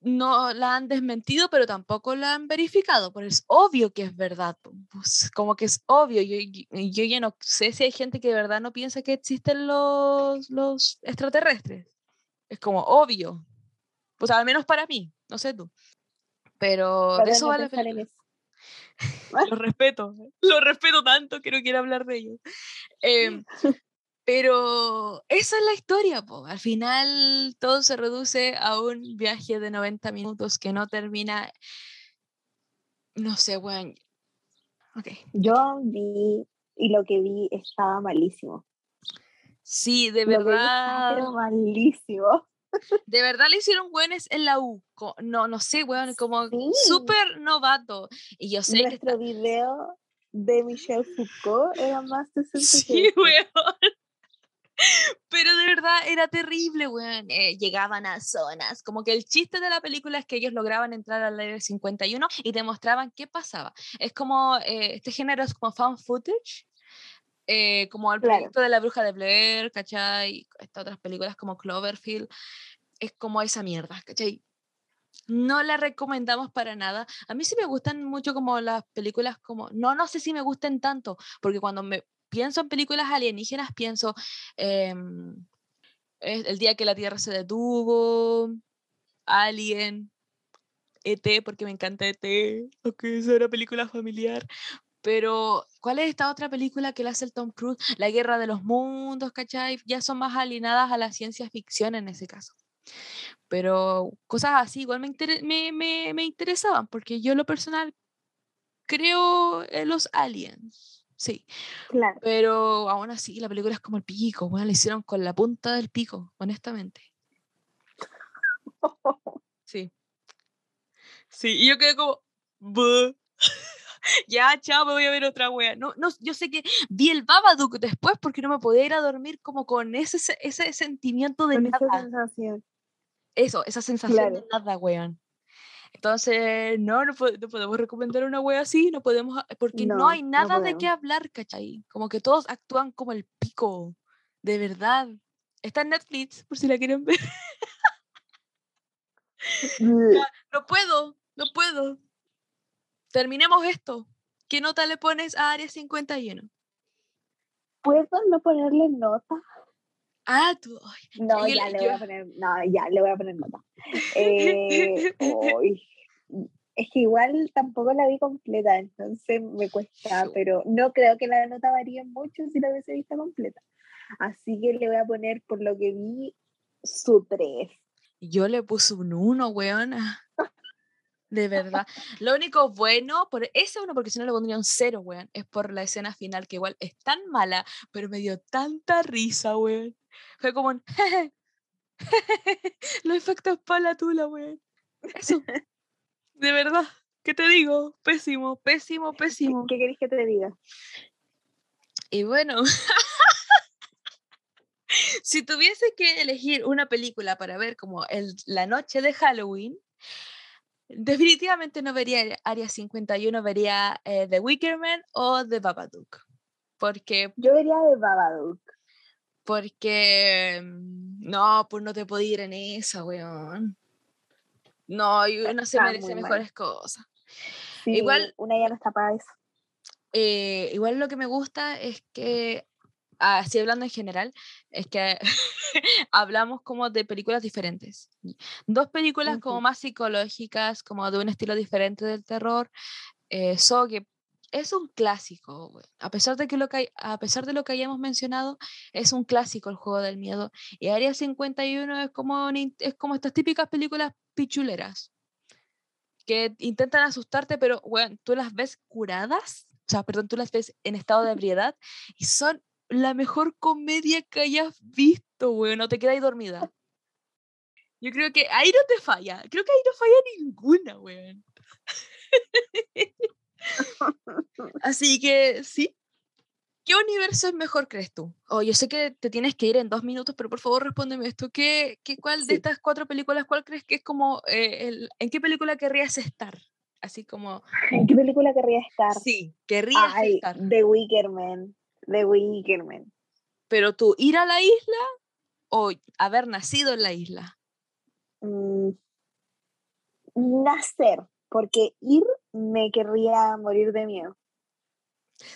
no la han desmentido, pero tampoco la han verificado, pero es obvio que es verdad, pues, como que es obvio, yo, yo, ya no sé si hay gente que de verdad no piensa que existen los, los extraterrestres, es como obvio, pues al menos para mí, no sé tú, pero de eso no va la pensar en película. eso. Lo respeto, lo respeto tanto que no quiero hablar de ellos. Em, pero esa es la historia, po. Al final todo se reduce a un viaje de 90 minutos que no termina. No sé, weón. Ok. Yo vi y lo que vi estaba malísimo. Sí, de Lo que vi verdad. malísimo. De verdad le hicieron buenos en la U. No, no sé, weón, como Sí. súper novato. Y yo sé que Nuestro está- video de Michelle Foucault era más que Sí, weón. Pero de verdad era terrible, weón. Eh, llegaban a zonas. Como que el chiste de la película es que ellos lograban entrar al área 51 y te mostraban qué pasaba. Es como, eh, este género es como fan footage. eh, como el Claro. proyecto de la bruja de Blair, ¿cachai? Estas otras películas como Cloverfield. Es como esa mierda, ¿cachai? No la recomendamos para nada. A mí sí me gustan mucho como las películas como... No, no sé si me gusten tanto, porque cuando me pienso en películas alienígenas pienso es el día que la Tierra se detuvo, Alien, ET, porque me encanta ET, aunque es una película familiar. Pero, ¿cuál es esta otra película que le hace el Tom Cruise? La Guerra de los Mundos, ¿cachai? Ya son más alienadas a la ciencia ficción en ese caso. Pero cosas así igual me, intere- me, me, me interesaban, porque yo lo personal creo en los aliens, sí. Claro. Pero aún así, la película es como el pico, bueno, la hicieron con la punta del pico, honestamente. Sí. Sí, y yo quedé como, "Buh". ya, chao, me voy a ver otra wea. No, no, yo sé que vi el Babadook después porque no me podía ir a dormir como con ese, se- ese sentimiento de Con esa nada. sensación. Eso, esa sensación de nada, weón. Entonces, no, no, po- no podemos recomendar una wea así, no podemos, a- porque no, No, hay nada de qué hablar, ¿cachai? Como que todos actúan como el pico, de verdad. Está en Netflix, por si la quieren ver. No puedo, no puedo. Terminemos esto. ¿Qué nota le pones a Área 51? ¿Puedo no ponerle nota? Ah, tú. ay, No, ya le- le voy yo- a poner, no, ya le voy a poner nota. Eh, es que igual tampoco la vi completa, entonces me cuesta, pero no creo que la nota varíe mucho si la hubiese visto completa. Así que le voy a poner, por lo que vi, su 3. Yo le puse un 1, weona. De verdad. Lo único bueno, por ese uno, porque si no le pondría un 0, weón, es por la escena final, que igual es tan mala, pero me dio tanta risa, weón. Fue como un. Los efectos para la tula, weón. Eso. De verdad. ¿Qué te digo? Pésimo, pésimo, pésimo. ¿Qué querés que te diga? Y bueno, si tuviese que elegir una película para ver como el, la noche de Halloween, definitivamente no vería Área 51, vería eh, The Wicker Man o The Babadook. Porque, Yo vería de Babadook. Porque, mm, no, pues no te puedo ir en esa, weón. No, y uno se merece mal. mejores cosas. Sí, Igual- Una ya no está para eso. Eh, igual lo que me gusta es que, así hablando en general, es que hablamos como de películas diferentes. Dos películas como más psicológicas, como de un estilo diferente del terror. Eh, so que es un clásico, güey. a pesar de que lo que a pesar de lo que hayamos mencionado, es un clásico el juego del miedo. Y Área 51 es como, es como estas típicas películas pichuleras que intentan asustarte, pero bueno, tú las ves curadas, o sea, perdón, tú las ves en estado de ebriedad y son la mejor comedia que hayas visto, weón, no te quedas ahí dormida. Yo creo que ahí no te falla, creo que ahí no falla ninguna, weón. Así que sí. ¿Qué universo es mejor, crees tú? Oh, yo sé que te tienes que ir en dos minutos, pero por favor respóndeme esto. ¿Qué, qué, ¿Cuál de Sí. estas cuatro películas, cuál crees que es como, eh, el- en qué película querrías estar? Así como, ¿En qué película querría estar? sí, querrías Ay, estar. The Wicker Man. The Wicker Man. Pero tú, ir a la isla o haber nacido en la isla. Mm, nacer, porque ir me querría morir de miedo.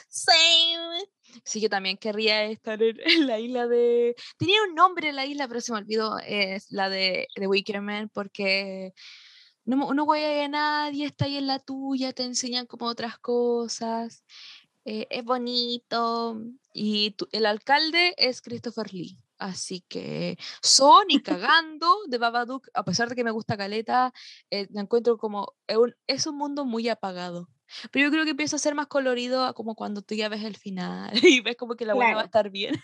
Same. Sí, yo también querría estar en, en la isla de... Tenía un nombre la isla, pero se me olvidó. Es la de, de Wickerman, porque no, no voy a nadie, está ahí en la tuya, te enseñan como otras cosas. eh, es bonito. Y el alcalde es Christopher Lee. Así que son y cagando de Babadook, a pesar de que me gusta Caleta, eh, la encuentro como es un, es un mundo muy apagado. Pero yo creo que empieza a ser más colorido como cuando tú ya ves el final y ves como que la buena va a estar bien.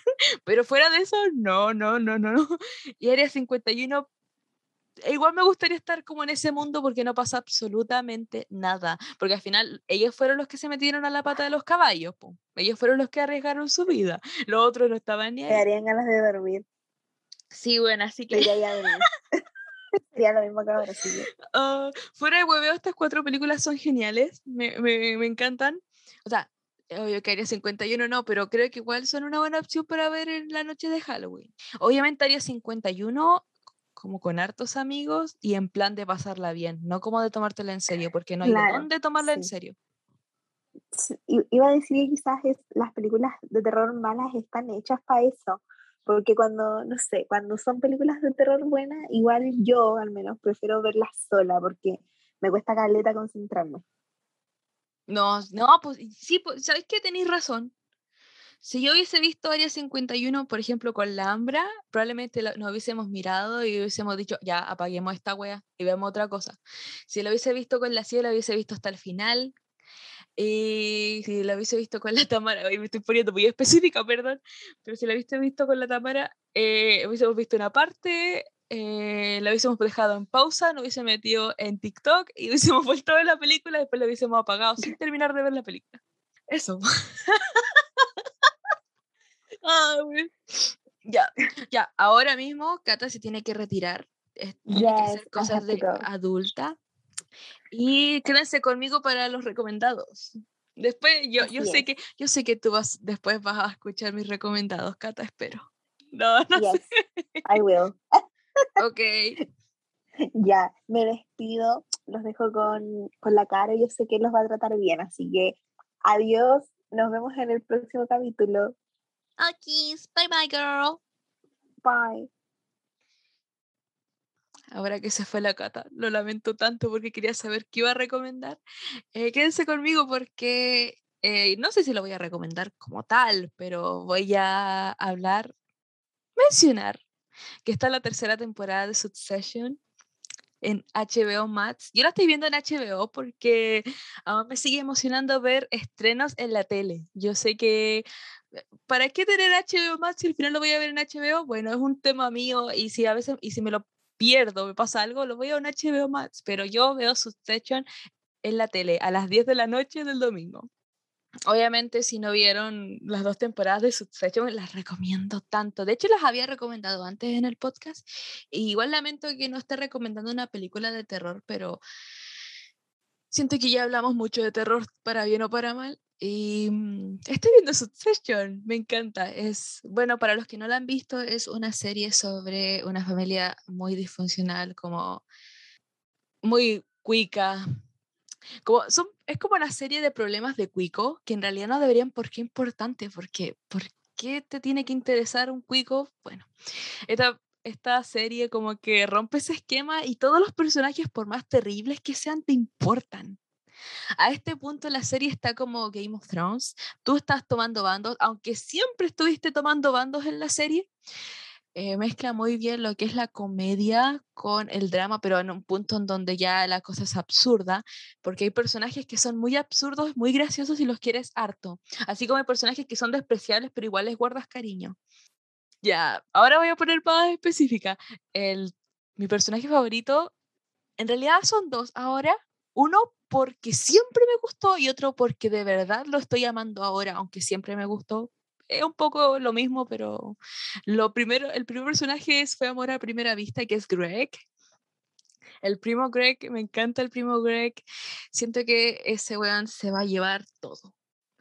Pero fuera de eso, no, no, no, no, no. Y Área 51, e igual me gustaría estar como en ese mundo porque no pasa absolutamente nada. Porque al final ellos fueron los que se metieron a la pata de los caballos. po. Ellos fueron los que arriesgaron su vida. Los otros no estaban ni ahí. darían ganas de dormir. Sí, bueno, así que ya a dormir. Sería lo mismo que ahora, que- Ah, fuera de hueveo, estas cuatro películas son geniales, me, me, me encantan. O sea, obvio que Área 51 no, pero creo que igual son una buena opción para ver en la noche de Halloween. Obviamente Área 51 como con hartos amigos y en plan de pasarla bien, no como de tomártela en serio, porque no hay Claro, dónde tomarla en serio. Sí, Iba a decir que quizás es, las películas de terror malas están hechas para eso. Porque cuando, no sé, cuando son películas de terror buenas, igual yo al menos prefiero verlas sola porque me cuesta caleta concentrarme. No, no, pues sí, pues, ¿sabéis que tenéis razón? Si yo hubiese visto Área 51, por ejemplo, con la Ambra, probablemente nos hubiésemos mirado y hubiésemos dicho, ya, apaguemos esta wea y vemos otra cosa. Si lo hubiese visto con la Cia, la hubiese visto hasta el final. Y si la hubiese visto con la Tamara, hoy me estoy poniendo muy específica, perdón, pero si la hubiese visto con la Tamara, eh, hubiésemos visto una parte, eh, la hubiésemos dejado en pausa, nos hubiese metido en TikTok y hubiésemos vuelto a ver la película después la hubiésemos apagado sin terminar de ver la película. Eso. Ah, güey. Ya, ya, ahora mismo Cata se tiene que retirar. Tiene que Yes, hacer I cosas de adulta. Y quédense conmigo para los recomendados. Después, yo, yo sé que, yo sé que tú vas, después vas a escuchar mis recomendados, Cata, espero. No, no Yes, sé. I will. Ok. Ya, me despido, los dejo con, con la cara, yo sé que los va a tratar bien, así que adiós, nos vemos en el próximo capítulo. Aquí, bye bye, girl. Bye. Ahora que se fue la Cata, lo lamento tanto porque quería saber qué iba a recomendar. Eh, quédense conmigo porque eh, no sé si lo voy a recomendar como tal, pero voy a hablar, mencionar que está la tercera temporada de Succession en HBO Max. Yo la estoy viendo en HBO porque aún me sigue emocionando ver estrenos en la tele. Yo sé que eh, ¿para qué tener HBO Max si al final lo voy a ver en HBO? Bueno, es un tema mío y si a veces y si me lo pierdo, me pasa algo, lo voy a en HBO Max, pero yo veo Succession en la tele a las 10 de la noche del domingo. Obviamente, si no vieron las dos temporadas de Succession, las recomiendo tanto. De hecho, las había recomendado antes en el podcast. igual lamento que no esté recomendando una película de terror, pero siento que ya hablamos mucho de terror, para bien o para mal. Y mm, estoy viendo Succession, me encanta. Es, bueno, para los que no la han visto, es una serie sobre una familia muy disfuncional, como muy cuica, como son, es como una serie de problemas de cuico que en realidad no deberían por qué importante, porque ¿por qué te tiene que interesar un cuico? Bueno, esta, esta serie como que rompe ese esquema y todos los personajes, por más terribles que sean, te importan. A este punto la serie está como Game of Thrones. Tú estás tomando bandos, aunque siempre estuviste tomando bandos en la serie, eh, mezcla muy bien lo que es la comedia con el drama, pero en un punto en donde ya la cosa es absurda, porque hay personajes que son muy absurdos, muy graciosos y los quieres harto, así como hay personajes que son despreciables, pero igual les guardas cariño. Ya, ahora voy a poner más específica. El, mi personaje favorito, en realidad son dos ahora. Uno porque siempre me gustó y otro porque de verdad lo estoy amando ahora, aunque siempre me gustó es un poco lo mismo, pero lo primero, el primer personaje fue Amor a Primera Vista, que es Greg. El primo Greg, me encanta el primo Greg. Siento que ese weón se va a llevar todo.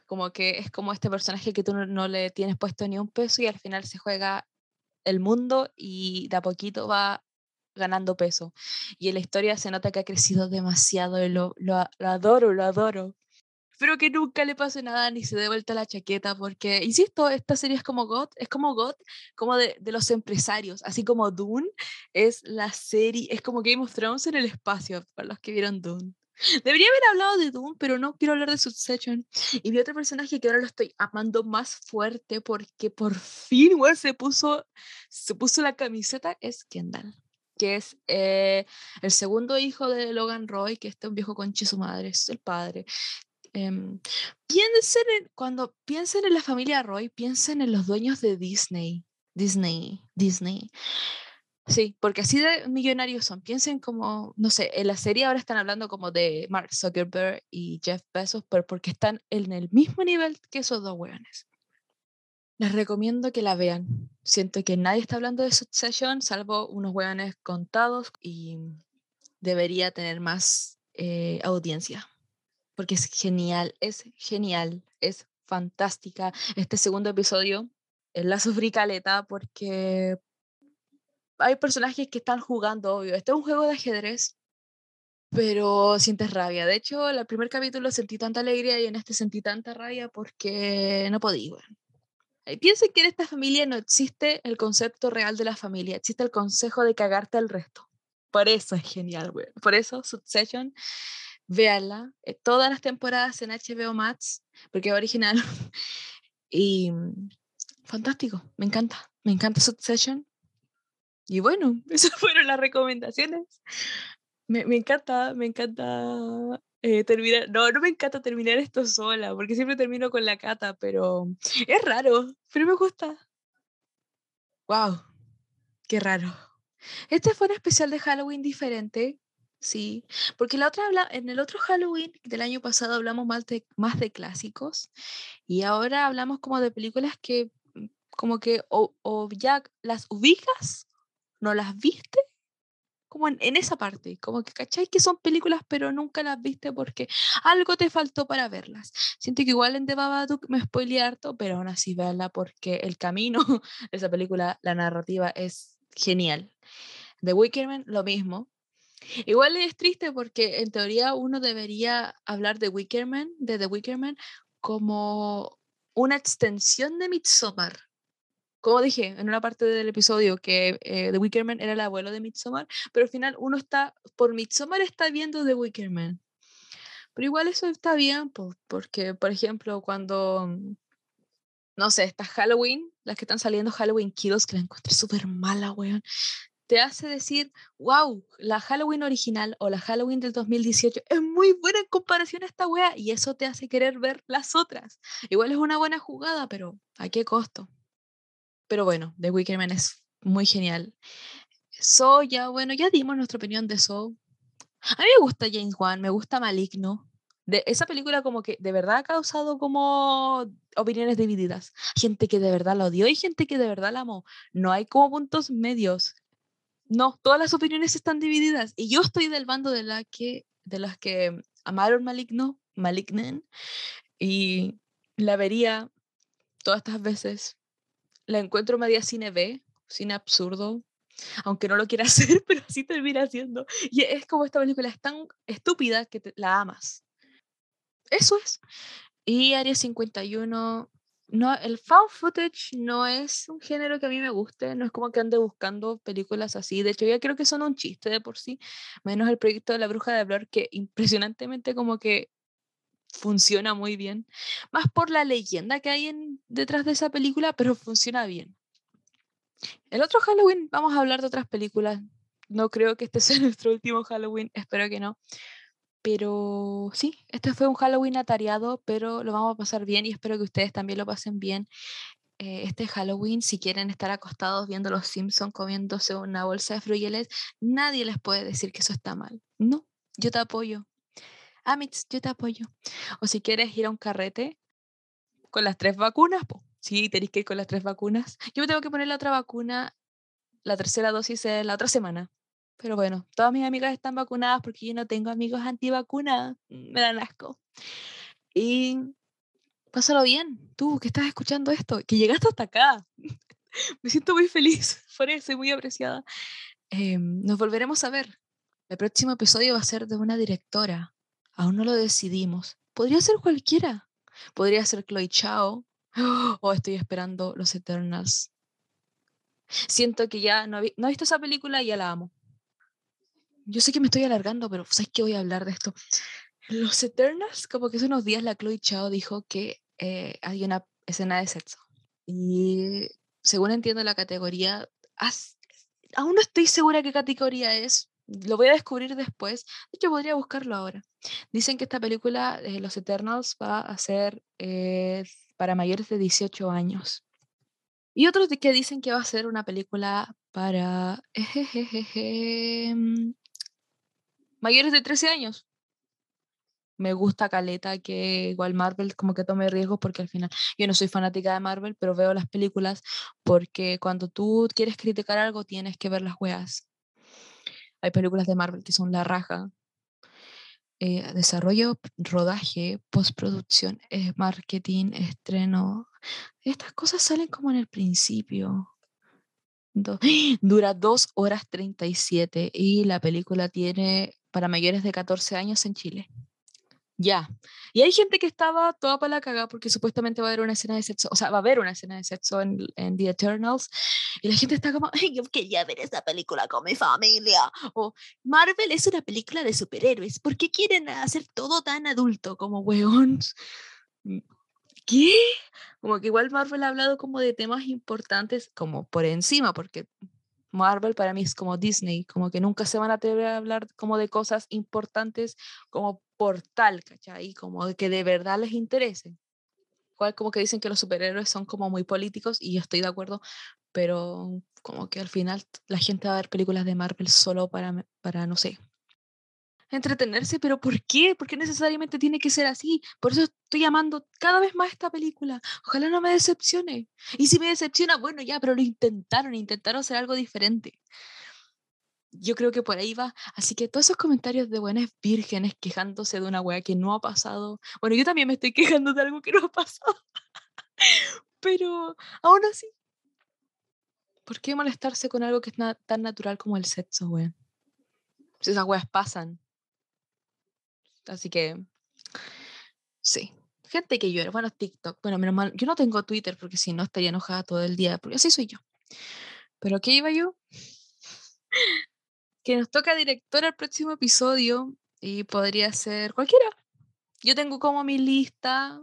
Como que es como este personaje que tú no, le tienes puesto ni un peso y al final se juega el mundo y de a poquito va ganando peso. Y en la historia se nota que ha crecido demasiado y lo, lo adoro, lo adoro. Espero que nunca le pase nada ni se dé vuelta la chaqueta, porque, insisto, esta serie es como God, es como God, como de, de, los empresarios, así como Dune es la serie, es como Game of Thrones en el espacio, para los que vieron Dune. Debería haber hablado de Dune, pero no quiero hablar de Succession. Y vi otro personaje que ahora lo estoy amando más fuerte porque por fin, se puso, se puso la camiseta, es Kendall que es eh, el segundo hijo de Logan Roy, que está un viejo conche su madre, es el padre, Em, piensen en, cuando piensen en la familia Roy, piensen en los dueños de Disney. Disney, Disney. Sí, porque así de millonarios son. Piensen como, no sé, en la serie ahora están hablando como de Mark Zuckerberg y Jeff Bezos, pero porque están en el mismo nivel que esos dos weones. Les recomiendo que la vean. Siento que nadie está hablando de Succession, salvo unos weones contados y debería tener más eh, audiencia porque es genial, es genial, es fantástica. Este segundo episodio la sufrí caleta porque hay personajes que están jugando, obvio. Este es un juego de ajedrez, pero sientes rabia. De hecho, en el primer capítulo sentí tanta alegría y en este sentí tanta rabia porque no podía. Piensen que en esta familia no existe el concepto real de la familia, existe el consejo de cagarte al resto. Por eso es genial, güey. Por eso Succession véanla, eh, todas las temporadas en HBO Max, porque es original. y mm, fantástico, me encanta, me encanta Succession. Y bueno, esas fueron las recomendaciones. Me, me encanta, me encanta eh, terminar. No, no me encanta terminar esto sola, porque siempre termino con la cata, pero es raro, pero me gusta. ¡Wow! ¡Qué raro! Este fue un especial de Halloween diferente. Sí, porque la otra habla, en el otro Halloween del año pasado hablamos más de, más de clásicos y ahora hablamos como de películas que mm, como que o, ya las ubicas, no las viste, como en, esa parte, como que cacháis que son películas pero nunca las viste porque algo te faltó para verlas. Siento que igual en The Babadook me spoileé harto, pero aún así verla porque el camino de esa película, la narrativa es genial. The Wicker lo mismo, Igual es triste porque en teoría uno debería hablar de Wickerman, de The Wickerman, como una extensión de Midsommar. Como dije en una parte del episodio que eh, The Wickerman era el abuelo de Midsommar, pero al final uno está, por Midsommar está viendo The Wickerman. Pero igual eso está bien, po, porque, por ejemplo, cuando, mm, no sé, está Halloween, las que están saliendo Halloween Kills, que la encontré súper mala, weón, te hace decir, wow, la Halloween original o la Halloween del 2018 es muy buena en comparación a esta wea, y eso te hace querer ver las otras. Igual es una buena jugada, pero ¿a qué costo? Pero bueno, The Wicker Man es muy genial. So, ya, bueno, ya dimos nuestra opinión de So. A mí me gusta James Wan, me gusta Maligno. De, esa película como que de verdad ha causado como opiniones divididas. Gente que de verdad la odió y gente que de verdad la amó. No hay como puntos medios. No, todas las opiniones están divididas. Y yo estoy del bando de, la que, de las que amaron Maligno, Malignen, y la vería todas estas veces. La encuentro media cine B, cine absurdo, aunque no lo quiera hacer, pero así termina siendo. Y es como esta película es tan estúpida que la amas. Eso es. Y Área 51, no, el found footage no es un género que a mí me guste, no es como que ande buscando películas así. De hecho, ya creo que son un chiste de por sí, menos el proyecto de la Bruja de Blair, que impresionantemente como que funciona muy bien. Más por la leyenda que hay detrás de esa película, pero funciona bien. El otro Halloween, vamos a hablar de otras películas. No creo que este sea nuestro último Halloween, espero que no. Pero sí, este fue un Halloween atareado, pero lo vamos a pasar bien y espero que ustedes también lo pasen bien. Eh, este Halloween, si quieren estar acostados viendo Los Simpsons comiéndose una bolsa de fruyeles, nadie les puede decir que eso está mal. No, yo te apoyo. Amix, yo te apoyo. O si quieres ir a un carrete con las tres vacunas, sí, tenéis que ir con las tres vacunas. Yo me tengo que poner la otra vacuna, la tercera dosis es la otra semana. Pero bueno, todas mis amigas están vacunadas porque yo no tengo amigos antivacunas. Me dan asco. Y pásalo bien, tú que estás escuchando esto, que llegaste hasta acá. Me siento muy feliz por eso y muy apreciada. Em, nos volveremos a ver. El próximo episodio va a ser de una directora. Aún no lo decidimos. Podría ser cualquiera. Podría ser Chloe Chao. O estoy esperando Los Eternals. Siento que ya no, he- no he visto esa película y ya la amo. Yo sé que me estoy alargando, pero ¿sabes qué voy a hablar de esto? Los Eternals, como que hace unos días la Chloe Chao dijo que eh, hay una escena de sexo. Y según entiendo la categoría, as- aún no estoy segura qué categoría es. Lo voy a descubrir después. De hecho, podría buscarlo ahora. Dicen que esta película, eh, Los Eternals, va a ser eh, para mayores de 18 años. Y otros que dicen que va a ser una película para mm, mayores de 13 años. Me gusta Caleta que igual Marvel como que tome riesgos porque al final yo no soy fanática de Marvel, pero veo las películas porque cuando tú quieres criticar algo tienes que ver las weas. Hay películas de Marvel que son la raja. Eh, desarrollo, rodaje, postproducción, eh, marketing, estreno. Estas cosas salen como en el principio. Do- Dura 2 horas 37 y la película tiene para mayores de 14 años en Chile. Ya. Y hay gente que estaba toda para la cagada porque supuestamente va a haber una escena de sexo, o sea, va a haber una escena de sexo en, The Eternals. Y la gente está como, "Ay, yo quería ver esa película con mi familia. O Marvel es una película de superhéroes. ¿Por qué quieren hacer todo tan adulto como weón? Mm, ¿Qué? Como que igual Marvel ha hablado como de temas importantes, como por encima, porque Marvel para mí es como Disney, como que nunca se van a atrever a hablar como de cosas importantes como por tal, ¿cachai? Como que de verdad les interese. Igual como que dicen que los superhéroes son como muy políticos y yo estoy de acuerdo, pero como que al final la gente va a ver películas de Marvel solo para, para no sé, entretenerse, pero ¿por qué? ¿Por qué necesariamente tiene que ser así? Por eso estoy amando cada vez más esta película. Ojalá no me decepcione. Y si me decepciona, bueno, ya, pero lo intentaron, intentaron hacer algo diferente. Yo creo que por ahí va. Así que todos esos comentarios de buenas vírgenes quejándose de una wea que no ha pasado. Bueno, yo también me estoy quejando de algo que no ha pasado. Pero aún así, ¿por qué molestarse con algo que es tan natural como el sexo, weón? Si esas weas pasan. Así que, sí. Gente que llora. Bueno, TikTok. Bueno, menos mal. Yo no tengo Twitter porque si no estaría enojada todo el día. Porque así soy yo. Pero ¿qué iba yo? que nos toca director al próximo episodio y podría ser cualquiera. yo tengo como mi lista,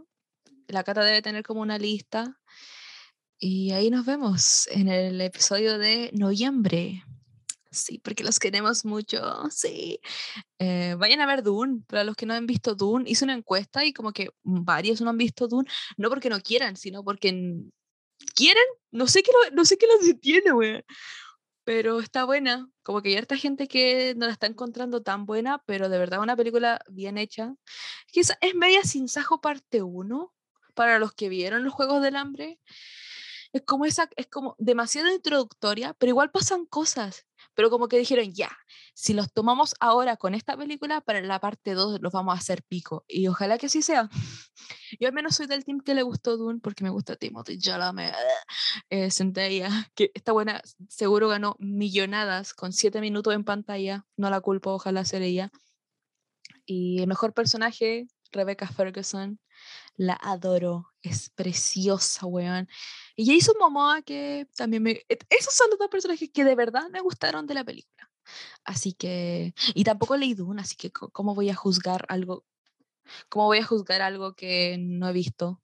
la Cata debe tener como una lista. Y ahí nos vemos en el episodio de noviembre. Sí, porque los queremos mucho, sí. Eh, vayan a ver Dune, para los que no han visto Dune, hice una encuesta y como que varios no han visto Dune, no porque no quieran, sino porque quieren, no sé qué, lo- no sé qué los detiene, güey. Pero está buena, como que hay harta gente que no la está encontrando tan buena, pero de verdad una película bien hecha. Quizá es media sin sajo parte 1, para los que vieron los Juegos del Hambre. Es como esa, es como demasiado introductoria, pero igual pasan cosas. Pero como que dijeron, ya, si los tomamos ahora con esta película, para la parte 2 los vamos a hacer pico. Y ojalá que así sea. Yo al menos soy del team que le gustó Dune, porque me gusta Timothy Chalamet. Eh, Zendaya, que está buena, seguro ganó millonadas con 7 minutos en pantalla. No la culpo, ojalá ser ella. Y el mejor personaje, Rebecca Ferguson, la adoro, es preciosa, weón. Y Jason Momoa, que también me... et- Esos son los dos personajes que de verdad me gustaron de la película. Así que... Y tampoco leí Dune, así que ¿cómo voy a juzgar algo? ¿Cómo voy a juzgar algo que no he visto?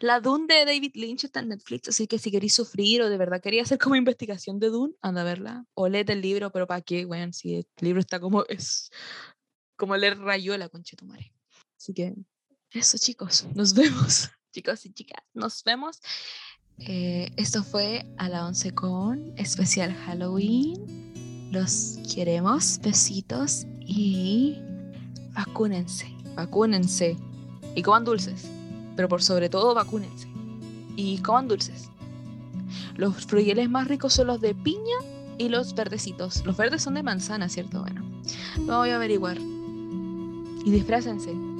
La Dune de David Lynch está en Netflix, así que si queréis sufrir o de verdad quería hacer como investigación de Dune, anda a verla. O léete el libro, pero ¿para qué, weón? Si el libro está como... Es como leer Rayuela, conchetumare. Así que eso, chicos. Nos vemos. Chicos y chicas, nos vemos. Eh, esto fue a la 11 con especial Halloween. Los queremos. Besitos y vacúnense. Vacúnense. Y coman dulces. Pero por sobre todo, vacúnense. Y coman dulces. Los fruyeles más ricos son los de piña y los verdecitos. Los verdes son de manzana, ¿cierto? Bueno, lo voy a averiguar. Y disfrácense.